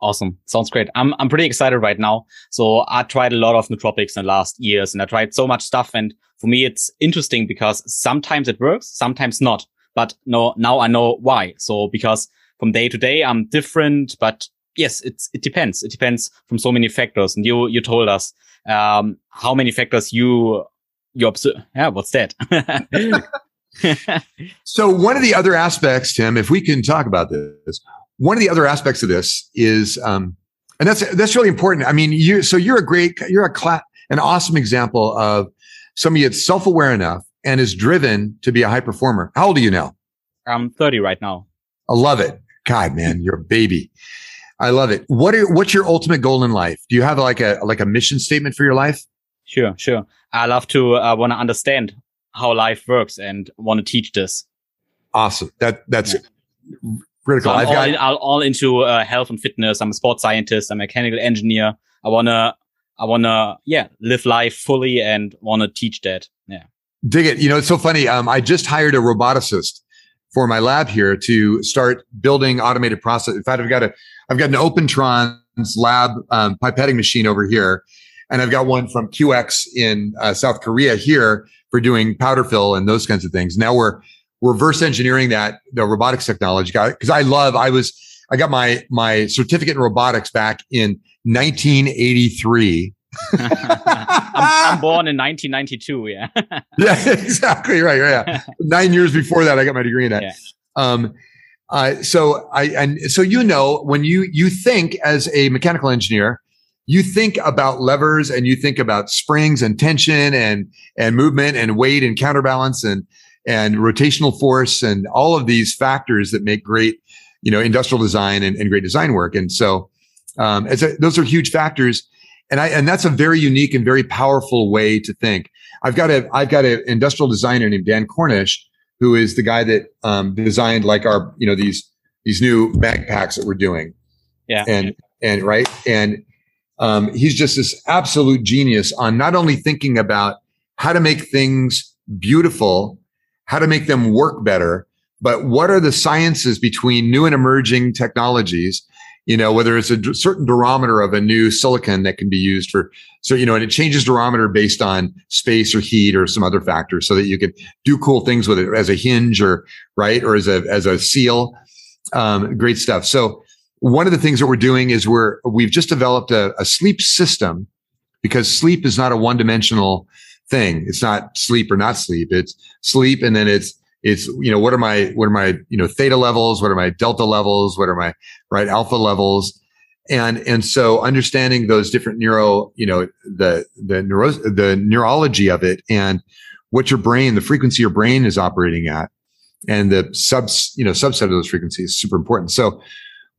Awesome. Sounds great. I'm, I'm pretty excited right now. So I tried a lot of nootropics in the last years and I tried so much stuff. And for me, it's interesting because sometimes it works, sometimes not. But no, now I know why. So because from day to day, I'm different, but yes, it's, it depends. It depends from so many factors. And you, you told us, um, how many factors you, you observe. Yeah. What's that? (laughs) so one of the other aspects, Tim, if we can talk about this, one of the other aspects of this is, um, and that's, that's really important. I mean, you, so you're a great, you're a class, an awesome example of somebody that's self-aware enough and is driven to be a high performer. How old are you now? I'm 30 right now. I love it. God, man, you're a baby. I love it. What are, what's your ultimate goal in life? Do you have like a like a mission statement for your life? Sure, sure. I love to uh, want to understand how life works and want to teach this. Awesome. That that's yeah. critical. So I'm I've all, got in, all into uh, health and fitness. I'm a sports scientist. I'm a mechanical engineer. I wanna I wanna yeah live life fully and wanna teach that. Yeah. Dig it. You know, it's so funny. Um, I just hired a roboticist for my lab here to start building automated process. In fact, I've got a, I've got an OpenTrons lab um, pipetting machine over here, and I've got one from QX in uh, South Korea here for doing powder fill and those kinds of things. Now we're reverse engineering that the robotics technology because I love. I was I got my my certificate in robotics back in 1983 I'm, I'm, born in 1992. Yeah. (laughs) yeah, exactly right. Yeah, nine years before that, I got my degree in that. Yeah. Um, uh, so I and so you know when you you think as a mechanical engineer, you think about levers and you think about springs and tension and and movement and weight and counterbalance and and rotational force and all of these factors that make great you know industrial design and, and great design work. And so um, as a, those are huge factors and I, and that's a very unique and very powerful way to think. I've got a, I've got an industrial designer named Dan Cornish, who is the guy that um, designed like our, you know, these, these new mag packs that we're doing. Yeah. And, and right. And, um, he's just this absolute genius on not only thinking about how to make things beautiful, how to make them work better, but what are the sciences between new and emerging technologies you know, whether it's a certain durometer of a new silicon that can be used for, so, you know, and it changes durometer based on space or heat or some other factors so that you can do cool things with it as a hinge or, right, or as a, as a seal. Um, great stuff. So one of the things that we're doing is we're, we've just developed a, a sleep system because sleep is not a one dimensional thing. It's not sleep or not sleep. It's sleep and then it's it's you know what are my what are my you know theta levels what are my delta levels what are my right alpha levels and and so understanding those different neuro you know the the neuro the neurology of it and what your brain the frequency your brain is operating at and the subs you know subset of those frequencies is super important so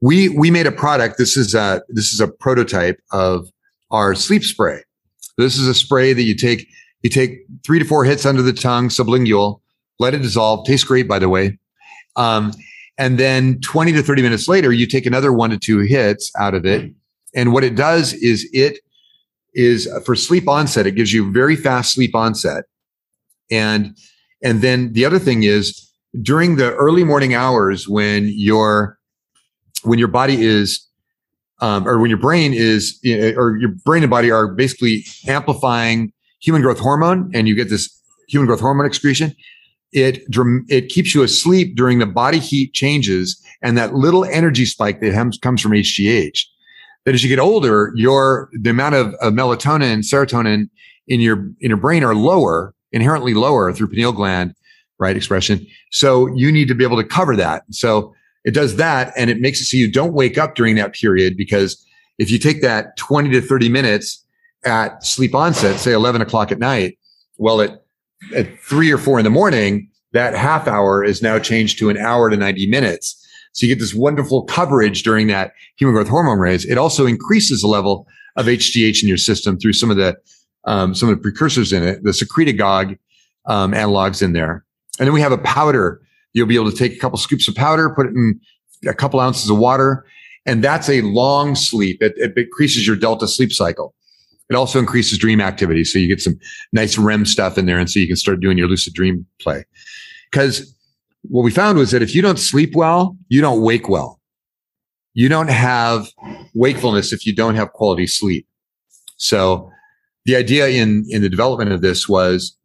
we we made a product this is a this is a prototype of our sleep spray this is a spray that you take you take three to four hits under the tongue sublingual let it dissolve. Tastes great, by the way. Um, and then 20 to 30 minutes later, you take another one to two hits out of it. And what it does is it is for sleep onset, it gives you very fast sleep onset. And, and then the other thing is during the early morning hours when your, when your body is, um, or when your brain is, or your brain and body are basically amplifying human growth hormone and you get this human growth hormone excretion it it keeps you asleep during the body heat changes and that little energy spike that comes from HGH. That as you get older, your the amount of, of melatonin serotonin in your in your brain are lower, inherently lower through pineal gland, right? Expression. So you need to be able to cover that. So it does that, and it makes it so you don't wake up during that period because if you take that 20 to 30 minutes at sleep onset, say 11 o'clock at night, well, at at three or four in the morning, that half hour is now changed to an hour to 90 minutes. So you get this wonderful coverage during that human growth hormone raise. It also increases the level of HGH in your system through some of the um, some of the precursors in it, the secretagogue um, analogs in there. And then we have a powder. You'll be able to take a couple scoops of powder, put it in a couple ounces of water, and that's a long sleep. It, it increases your delta sleep cycle. It also increases dream activity. So you get some nice REM stuff in there. And so you can start doing your lucid dream play. Because what we found was that if you don't sleep well, you don't wake well. You don't have wakefulness if you don't have quality sleep. So the idea in, in the development of this was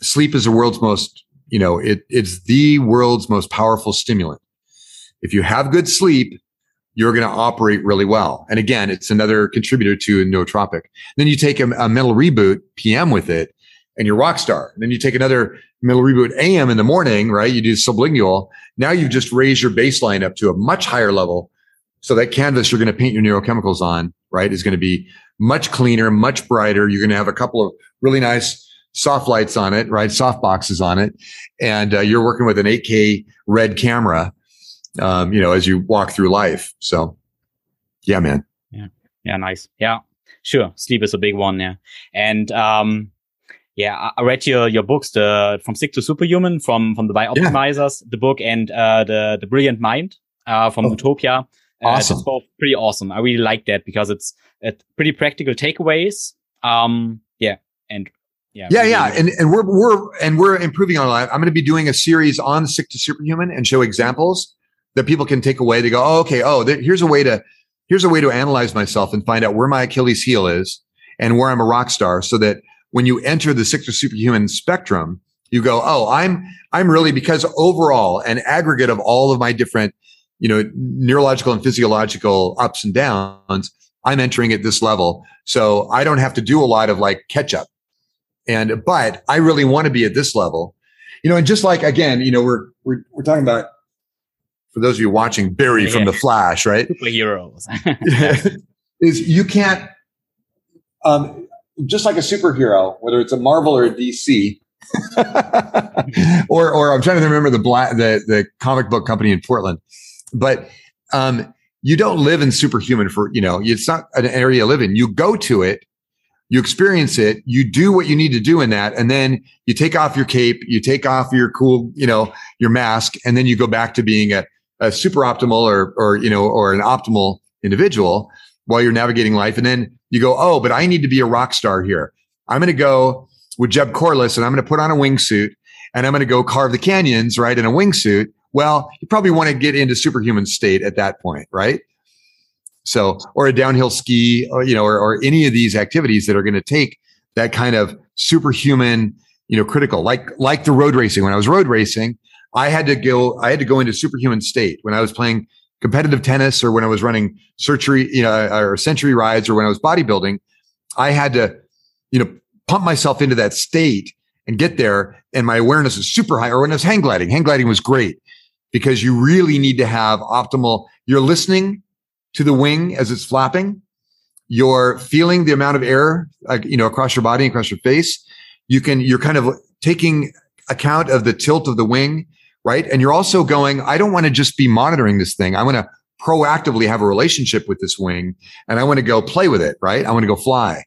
sleep is the world's most, you know, it, it's the world's most powerful stimulant. If you have good sleep, you're going to operate really well. And again, it's another contributor to a nootropic. Then you take a, a mental reboot PM with it and you're rock star. And then you take another mental reboot AM in the morning, right? You do sublingual. Now you've just raised your baseline up to a much higher level. So that canvas you're going to paint your neurochemicals on, right, is going to be much cleaner, much brighter. You're going to have a couple of really nice soft lights on it, right? Soft boxes on it. And uh, you're working with an 8K red camera um, you know, as you walk through life. So, yeah, man. Yeah. Yeah. Nice. Yeah. Sure. Sleep is a big one. Yeah. And, um, yeah, I read your, your books, the from sick to superhuman from, from the Bioptimizers, yeah. the book and, uh, the, the brilliant mind, uh, from oh, Utopia. Uh, awesome. It's both pretty awesome. I really like that because it's, it's pretty practical takeaways. Um, yeah. And yeah, yeah, yeah, and and we're we're and we're improving on that. I'm going to be doing a series on sick to superhuman and show examples that people can take away. to go, oh, okay, oh, here's a way to here's a way to analyze myself and find out where my Achilles heel is and where I'm a rock star, so that when you enter the sick to superhuman spectrum, you go, oh, I'm I'm really because overall an aggregate of all of my different, you know, neurological and physiological ups and downs, I'm entering at this level. So I don't have to do a lot of like catch up. And but I really want to be at this level. You know, and just like again, you know, we're we're we're talking about for those of you watching Barry yeah. from the Flash, right? Superheroes. (laughs) (laughs) is you can't, um, just like a superhero, whether it's a Marvel or a DC, (laughs) or or I'm trying to remember the black the the comic book company in Portland, but um, you don't live in superhuman for you know it's not an area you live in. You go to it, you experience it, you do what you need to do in that, and then you take off your cape, you take off your cool you know your mask, and then you go back to being a a super optimal or, or, you know, or an optimal individual while you're navigating life. And then you go, Oh, but I need to be a rock star here. I'm going to go with Jeb Corliss and I'm going to put on a wingsuit and I'm going to go carve the canyons, right? In a wingsuit. Well, you probably want to get into superhuman state at that point, right? So, or a downhill ski, or, you know, or, or any of these activities that are going to take that kind of superhuman, you know, critical, like, like the road racing. When I was road racing, I had to go, I had to go into superhuman state when I was playing competitive tennis or when I was running surgery, you know, or century rides or when I was bodybuilding. I had to, you know, pump myself into that state and get there. And my awareness is super high. Or when I was hang gliding, hang gliding was great because you really need to have optimal, you're listening to the wing as it's flapping. You're feeling the amount of air, uh, you know, across your body, across your face. You can, you're kind of taking account of the tilt of the wing right? And you're also going, I don't want to just be monitoring this thing. I want to proactively have a relationship with this wing and I want to go play with it, right? I want to go fly.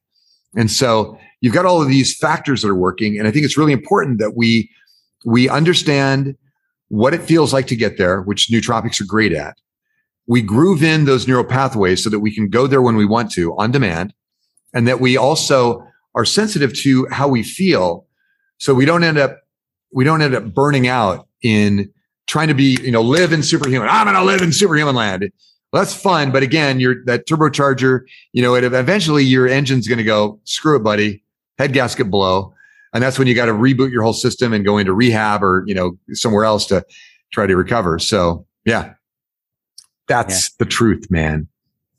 And so you've got all of these factors that are working. And I think it's really important that we we understand what it feels like to get there, which nootropics are great at. We groove in those neural pathways so that we can go there when we want to on demand. And that we also are sensitive to how we feel. So we don't end up, we don't end up burning out in trying to be, you know, live in superhuman. I'm going to live in superhuman land. Well, that's fun. But again, you're that turbocharger, you know, it eventually your engine's going to go, screw it, buddy, head gasket blow. And that's when you got to reboot your whole system and go into rehab or, you know, somewhere else to try to recover. So yeah, that's yeah. the truth, man.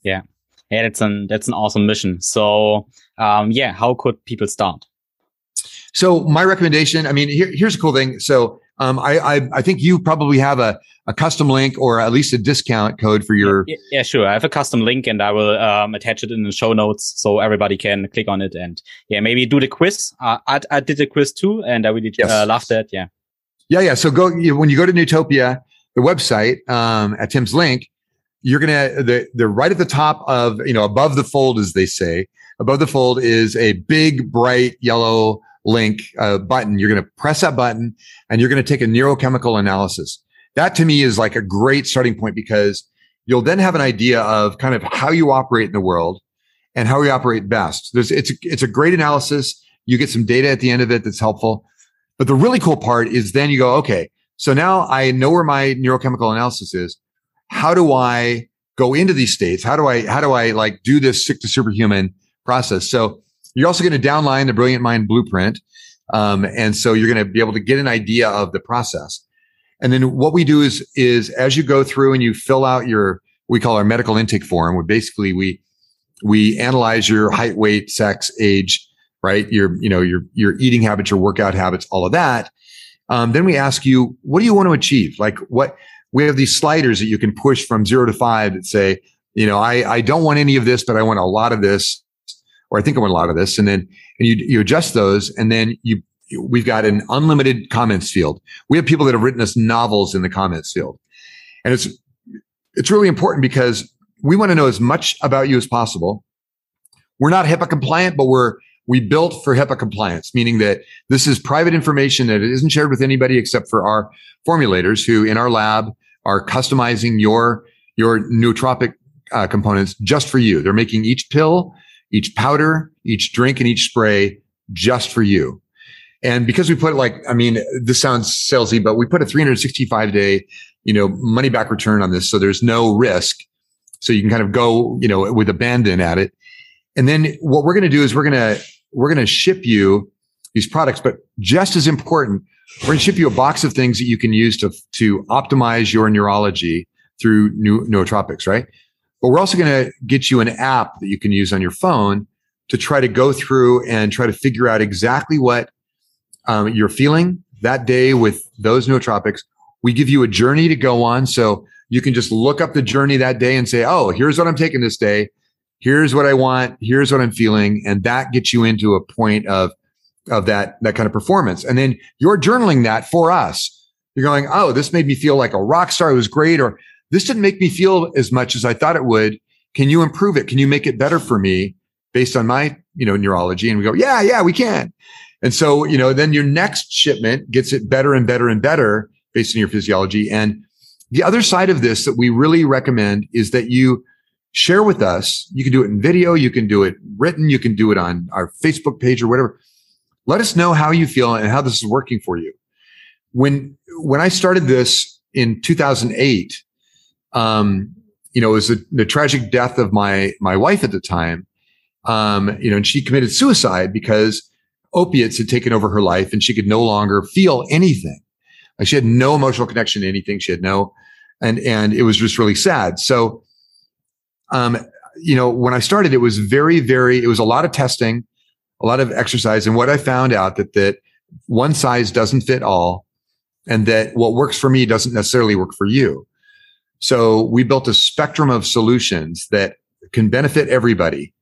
Yeah. Yeah. That's an, that's an awesome mission. So, um, yeah, how could people start? So my recommendation, I mean, here, here's a cool thing. So um, I, I, I think you probably have a, a custom link or at least a discount code for your. Yeah, yeah sure. I have a custom link and I will um, attach it in the show notes so everybody can click on it and yeah, maybe do the quiz. Uh, I, I did the quiz too and I really yes. uh, loved that. Yeah. Yeah, yeah. So go you, when you go to Nootopia, the website um, at Tim's link, you're gonna the the right at the top of you know above the fold as they say above the fold is a big bright yellow link uh, button. You're to press that button and you're to take a neurochemical analysis. That to me is like a great starting point because you'll then have an idea of kind of how you operate in the world and how you operate best. There's, it's, a, it's a great analysis. You get some data at the end of it that's helpful. But the really cool part is then you go, okay, so now I know where my neurochemical analysis is. How do I go into these states? How do I, how do I like do this sick to superhuman process? So you're also going to downline the Brilliant Mind blueprint. Um, and so you're going to be able to get an idea of the process. And then what we do is, is as you go through and you fill out your, we call our medical intake form, where basically we, we analyze your height, weight, sex, age, right? Your, you know, your, your eating habits, your workout habits, all of that. Um, then we ask you, what do you want to achieve? Like what, we have these sliders that you can push from zero to five that say, you know, I, I don't want any of this, but I want a lot of this or I think I want a lot of this. And then and you, you adjust those and then you, we've got an unlimited comments field. We have people that have written us novels in the comments field. And it's, it's really important because we want to know as much about you as possible. We're not HIPAA compliant, but we're, we built for HIPAA compliance, meaning that this is private information that isn't shared with anybody except for our formulators who in our lab are customizing your, your nootropic uh, components just for you. They're making each pill each powder, each drink, and each spray just for you. And because we put like, I mean, this sounds salesy, but we put a 365 day, you know, money back return on this. So there's no risk. So you can kind of go, you know, with abandon at it. And then what we're going to do is we're going to, we're going to ship you these products, but just as important, we're going to ship you a box of things that you can use to, to optimize your neurology through new nootropics, right? But we're also going to get you an app that you can use on your phone to try to go through and try to figure out exactly what um, you're feeling that day with those nootropics. We give you a journey to go on. So you can just look up the journey that day and say, Oh, here's what I'm taking this day. Here's what I want. Here's what I'm feeling. And that gets you into a point of, of that, that kind of performance. And then you're journaling that for us. You're going, Oh, this made me feel like a rock star. It was great. Or this didn't make me feel as much as I thought it would. Can you improve it? Can you make it better for me based on my, you know, neurology? And we go, yeah, yeah, we can. And so, you know, then your next shipment gets it better and better and better based on your physiology. And the other side of this that we really recommend is that you share with us. You can do it in video. You can do it written. You can do it on our Facebook page or whatever. Let us know how you feel and how this is working for you. When, when I started this in 2008, um, you know, it was the, the, tragic death of my my wife at the time. Um, you know, and she committed suicide because opiates had taken over her life, and she could no longer feel anything. Like she had no emotional connection to anything. She had no, and and it was just really sad. So, um, you know, when I started, it was very, very. It was a lot of testing, a lot of exercise, and what I found out that that one size doesn't fit all, and that what works for me doesn't necessarily work for you. So we built a spectrum of solutions that can benefit everybody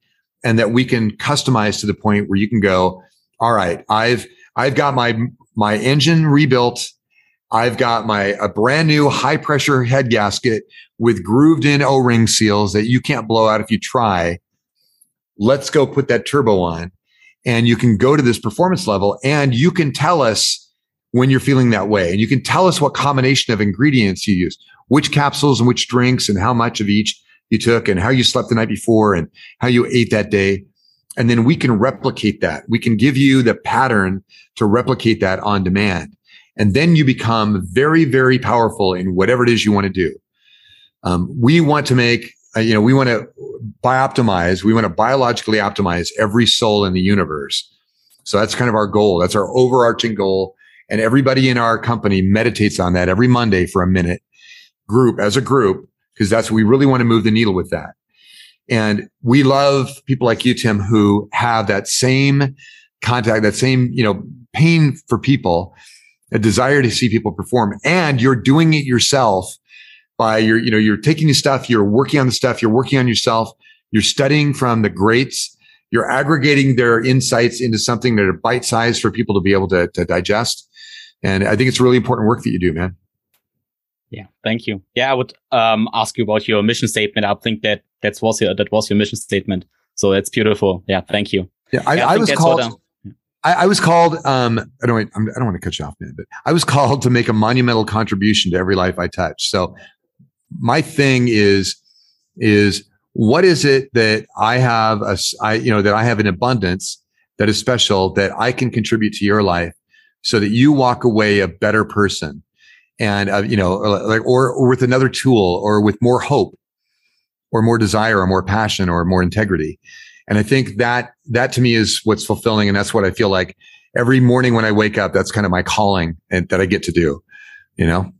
and that we can customize to the point where you can go, all right, I've, I've got my, my engine rebuilt. I've got my, a brand new high pressure head gasket with grooved in O-ring seals that you can't blow out if you try. Let's go put that turbo on and you can go to this performance level and you can tell us when you're feeling that way. And you can tell us what combination of ingredients you use, which capsules and which drinks and how much of each you took and how you slept the night before and how you ate that day. And then we can replicate that. We can give you the pattern to replicate that on demand. And then you become very, very powerful in whatever it is you want to do. Um, we want to make, uh, you know, we want to bioptimize. We want to biologically optimize every soul in the universe. So that's kind of our goal. That's our overarching goal. And everybody in our company meditates on that every Monday for a minute group as a group, because that's, we really want to move the needle with that. And we love people like you, Tim, who have that same contact, that same, you know, pain for people, a desire to see people perform. And you're doing it yourself by your, you know, you're taking the stuff, you're working on the stuff, you're working on yourself, you're studying from the greats, you're aggregating their insights into something that are bite sized for people to be able to, to digest. And I think it's really important work that you do, man. Yeah, thank you. Yeah, I would um, ask you about your mission statement. I think that that was your that was your mission statement. So that's beautiful. Yeah, thank you. Yeah, I, yeah, I, I was called. I, I, was called. Um, I don't. I don't want to cut you off, man. But I was called to make a monumental contribution to every life I touch. So my thing is is what is it that I have a I you know that I have an abundance that is special that I can contribute to your life so that you walk away a better person? And uh, you know like or, or with another tool or with more hope or more desire or more passion or more integrity. And i think that that to me is what's fulfilling and that's what i feel like every morning when i wake up that's kind of my calling and that i get to do you know?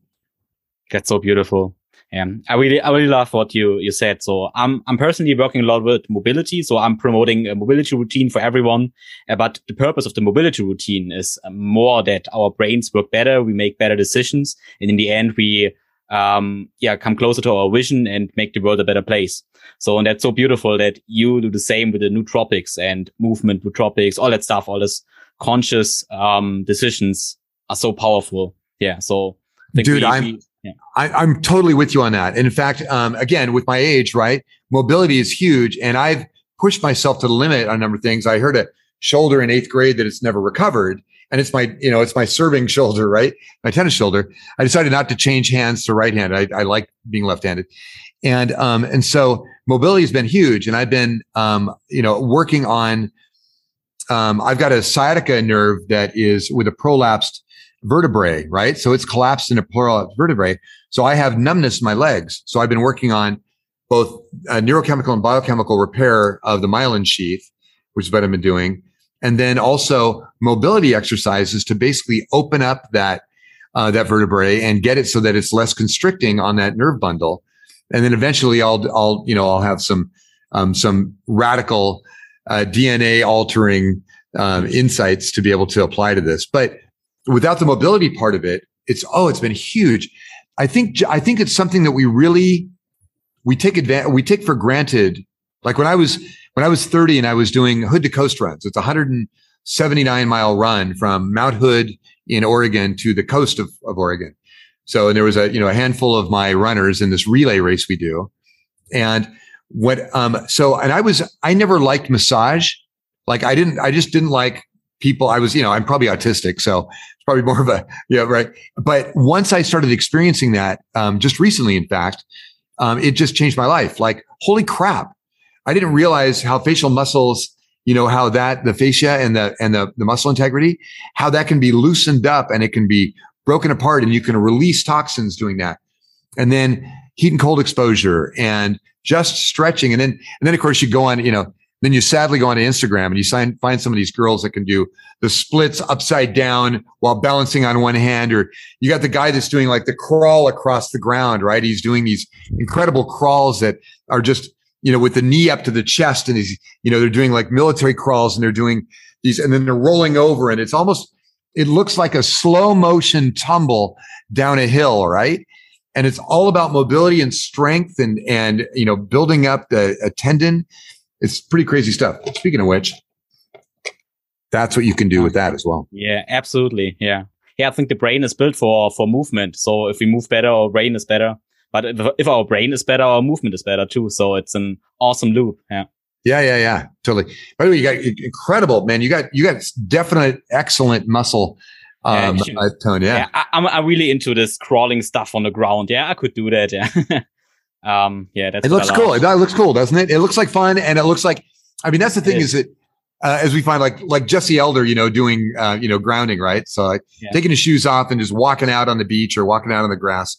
That's so beautiful yeah, I really, I really love what you, you said. So I'm, I'm personally working a lot with mobility. So I'm promoting a mobility routine for everyone. Uh, but the purpose of the mobility routine is uh, more that our brains work better. We make better decisions. And in the end, we, um, yeah, come closer to our vision and make the world a better place. So, and that's so beautiful that you do the same with the nootropics and movement nootropics, all that stuff, all this conscious, um, decisions are so powerful. Yeah. So, dude, we, I'm, I, am totally with you on that. And in fact, um, again, with my age, right, mobility is huge, and I've pushed myself to the limit on a number of things. I heard a shoulder in eighth grade that it's never recovered, and it's my, you know, it's my serving shoulder, right, my tennis shoulder. I decided not to change hands to right hand. I, I like being left-handed, and um, and so mobility has been huge, and I've been, um, you know, working on. Um, I've got a sciatica nerve that is with a prolapsed vertebrae, right? So it's collapsed into plural vertebrae. So I have numbness in my legs. So I've been working on both neurochemical and biochemical repair of the myelin sheath, which is what I've been doing. And then also mobility exercises to basically open up that, uh, that vertebrae and get it so that it's less constricting on that nerve bundle. And then eventually I'll, I'll, you know, I'll have some, um, some radical, uh, DNA altering, um, insights to be able to apply to this. But without the mobility part of it, it's, oh, it's been huge. I think, I think it's something that we really, we take advantage, we take for granted. Like when I was, when I was 30 and I was doing hood to coast runs, it's a 179 mile run from Mount Hood in Oregon to the coast of, of Oregon. So, and there was a, you know, a handful of my runners in this relay race we do. And what, um, so, and I was, I never liked massage. Like I didn't, I just didn't like people. I was, you know, I'm probably autistic. So it's probably more of a yeah right but once i started experiencing that um, just recently in fact um, it just changed my life like holy crap i didn't realize how facial muscles you know how that the fascia and the and the, the muscle integrity how that can be loosened up and it can be broken apart and you can release toxins doing that and then heat and cold exposure and just stretching and then and then of course you go on you know then you sadly go on Instagram and you find, find some of these girls that can do the splits upside down while balancing on one hand, or you got the guy that's doing like the crawl across the ground, right? He's doing these incredible crawls that are just, you know, with the knee up to the chest and he's, you know, they're doing like military crawls and they're doing these, and then they're rolling over and it's almost, it looks like a slow motion tumble down a hill, right? And it's all about mobility and strength and, and, you know, building up the a tendon it's pretty crazy stuff. Speaking of which, that's what you can do with that as well. Yeah, absolutely. Yeah. Yeah, I think the brain is built for for movement. So if we move better, our brain is better. But if, if our brain is better, our movement is better too. So it's an awesome loop. Yeah. Yeah, yeah, yeah, totally. By the way, you got incredible, man. You got you got definite excellent muscle um, yeah, uh, tone. Yeah, yeah I, am I'm really into this crawling stuff on the ground. Yeah, I could do that. Yeah, (laughs) um, yeah, that's it looks cool. It looks cool, doesn't it? It looks like fun, and it looks like. I mean, that's the thing is. is that uh, as we find like like Jesse Elder, you know, doing uh, you know grounding, right? So like yeah. taking his shoes off and just walking out on the beach or walking out on the grass.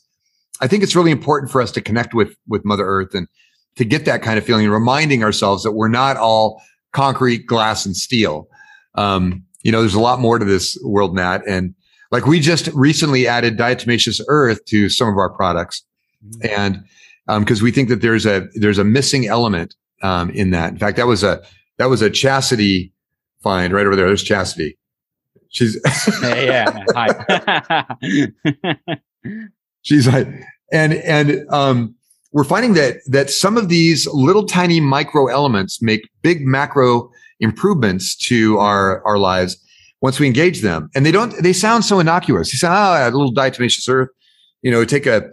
I think it's really important for us to connect with with Mother Earth and to get that kind of feeling, reminding ourselves that we're not all concrete, glass, and steel. Um, you know, there's a lot more to this world, Nat. And like we just recently added diatomaceous earth to some of our products. Mm-hmm. And because um, we think that there's a there's a missing element um, in that. In fact, that was a that was a chastity find right over there. There's chastity. She's yeah. Hi. (laughs) she's like, and and um, we're finding that that some of these little tiny micro elements make big macro improvements to our our lives once we engage them. And they don't. They sound so innocuous. You say, "Oh, a little diatomaceous earth." You know, take a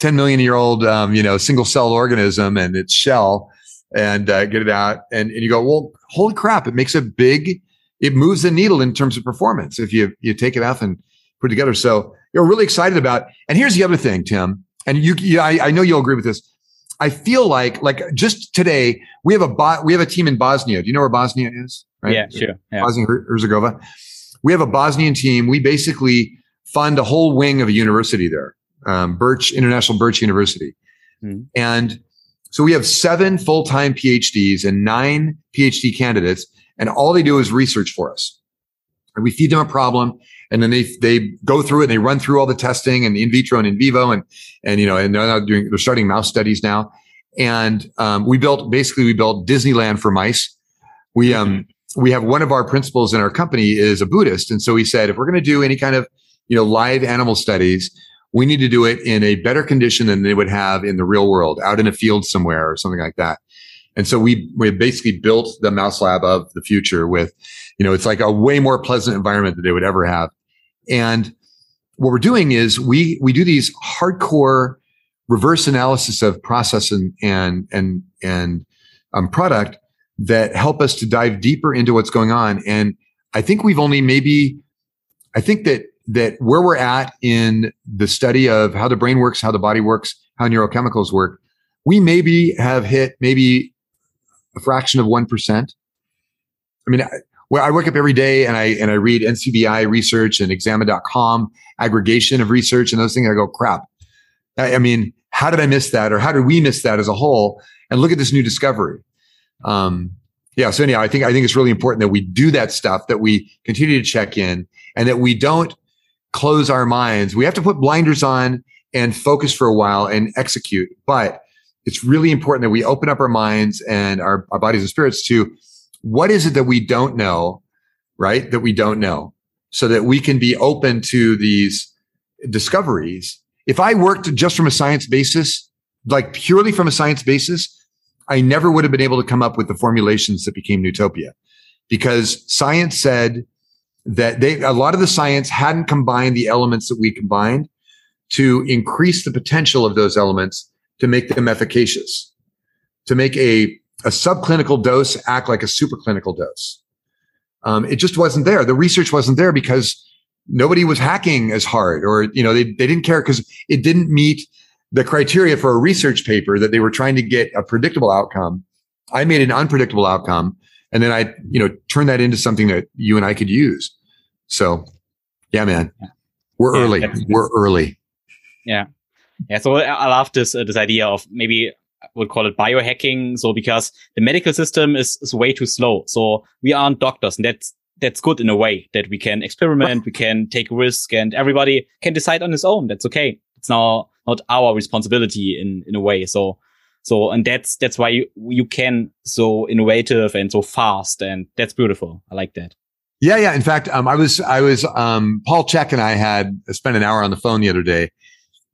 10 million year old, um, you know, single cell organism and its shell and uh, get it out. And, and you go, well, holy crap, it makes a big, it moves the needle in terms of performance if you, you take it out and put it together. So you're really excited about. And here's the other thing, Tim, and you, you I, I know you'll agree with this. I feel like, like just today, we have a bo- we have a team in Bosnia. Do you know where Bosnia is? Right? Yeah, sure. Yeah. Bosnia Herzegovina. We have a Bosnian team. We basically fund a whole wing of a university there, um, Burch International Burch University, mm. and so we have seven full time PhDs and nine PhD candidates, and all they do is research for us. And we feed them a problem, and then they they go through it and they run through all the testing and in vitro and in vivo and and you know and they're now doing they're starting mouse studies now. And um, we built basically we built Disneyland for mice. We um we have one of our principals in our company is a Buddhist, and so he said if we're going to do any kind of you know live animal studies, we need to do it in a better condition than they would have in the real world, out in a field somewhere or something like that. And so we we basically built the mouse lab of the future with, you know, it's like a way more pleasant environment that they would ever have. And what we're doing is we we do these hardcore reverse analysis of process and and and and um, product that help us to dive deeper into what's going on. And I think we've only maybe, I think that that where we're at in the study of how the brain works, how the body works, how neurochemicals work, we maybe have hit maybe a fraction of one percent. I mean, well, I wake up every day and I and I read NCBI research and examine.com aggregation of research and those things. I go, crap. I, I, mean, how did I miss that? Or how did we miss that as a whole? And look at this new discovery. Um, yeah. So anyhow, I think I think it's really important that we do that stuff, that we continue to check in, and that we don't close our minds. We have to put blinders on and focus for a while and execute. But it's really important that we open up our minds and our, our bodies and spirits to what is it that we don't know, right? That we don't know so that we can be open to these discoveries. If I worked just from a science basis, like purely from a science basis, I never would have been able to come up with the formulations that became Nootopia because science said that they, a lot of the science hadn't combined the elements that we combined to increase the potential of those elements to make them efficacious, to make a a subclinical dose act like a superclinical dose. Um, it just wasn't there. The research wasn't there because nobody was hacking as hard or, you know, they, they didn't care because it didn't meet the criteria for a research paper that they were trying to get a predictable outcome. I made an unpredictable outcome and then I, you know, turn that into something that you and I could use. So yeah, man, we're yeah, early. We're early. Yeah. Yeah. So I love this, uh, this idea of maybe would call it biohacking. So because the medical system is, is way too slow. So we aren't doctors and that's, that's good in a way that we can experiment, we can take risk and everybody can decide on his own. That's okay. It's now not our responsibility in, in a way. So, so, and that's, that's why you, you can so innovative and so fast. And that's beautiful. I like that. Yeah. Yeah. In fact, um, I was, I was, um, Paul Chek and I had spent an hour on the phone the other day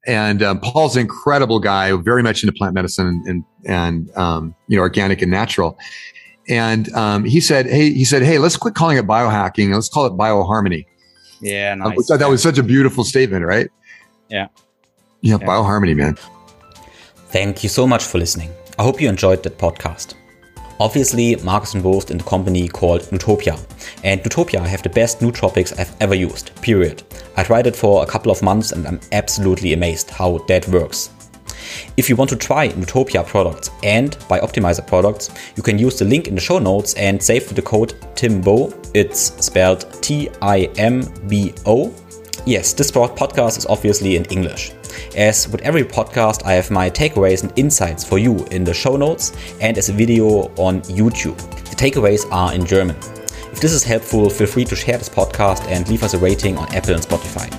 and um, Paul's an incredible guy, very much into plant medicine and and, and um, you know organic and natural. And um, he said, "Hey, he said, hey, let's quit calling it biohacking. Let's call it bioharmony." Yeah, uh, nice. that was such a beautiful statement, right? Yeah. Yeah, yeah. bioharmony, man. Thank you so much for listening. I hope you enjoyed that podcast. Obviously, Mark is involved in the company called Nootopia. And Nootopia have the best nootropics I've ever used, period. I tried it for a couple of months and I'm absolutely amazed how that works. If you want to try Nootopia products and Bioptimizer products, you can use the link in the show notes and save the code TIMBO. It's spelled T I M B O. Yes, this podcast is obviously in English. As with every podcast, I have my takeaways and insights for you in the show notes and as a video on YouTube. The takeaways are in German. If this is helpful, feel free to share this podcast and leave us a rating on Apple and Spotify.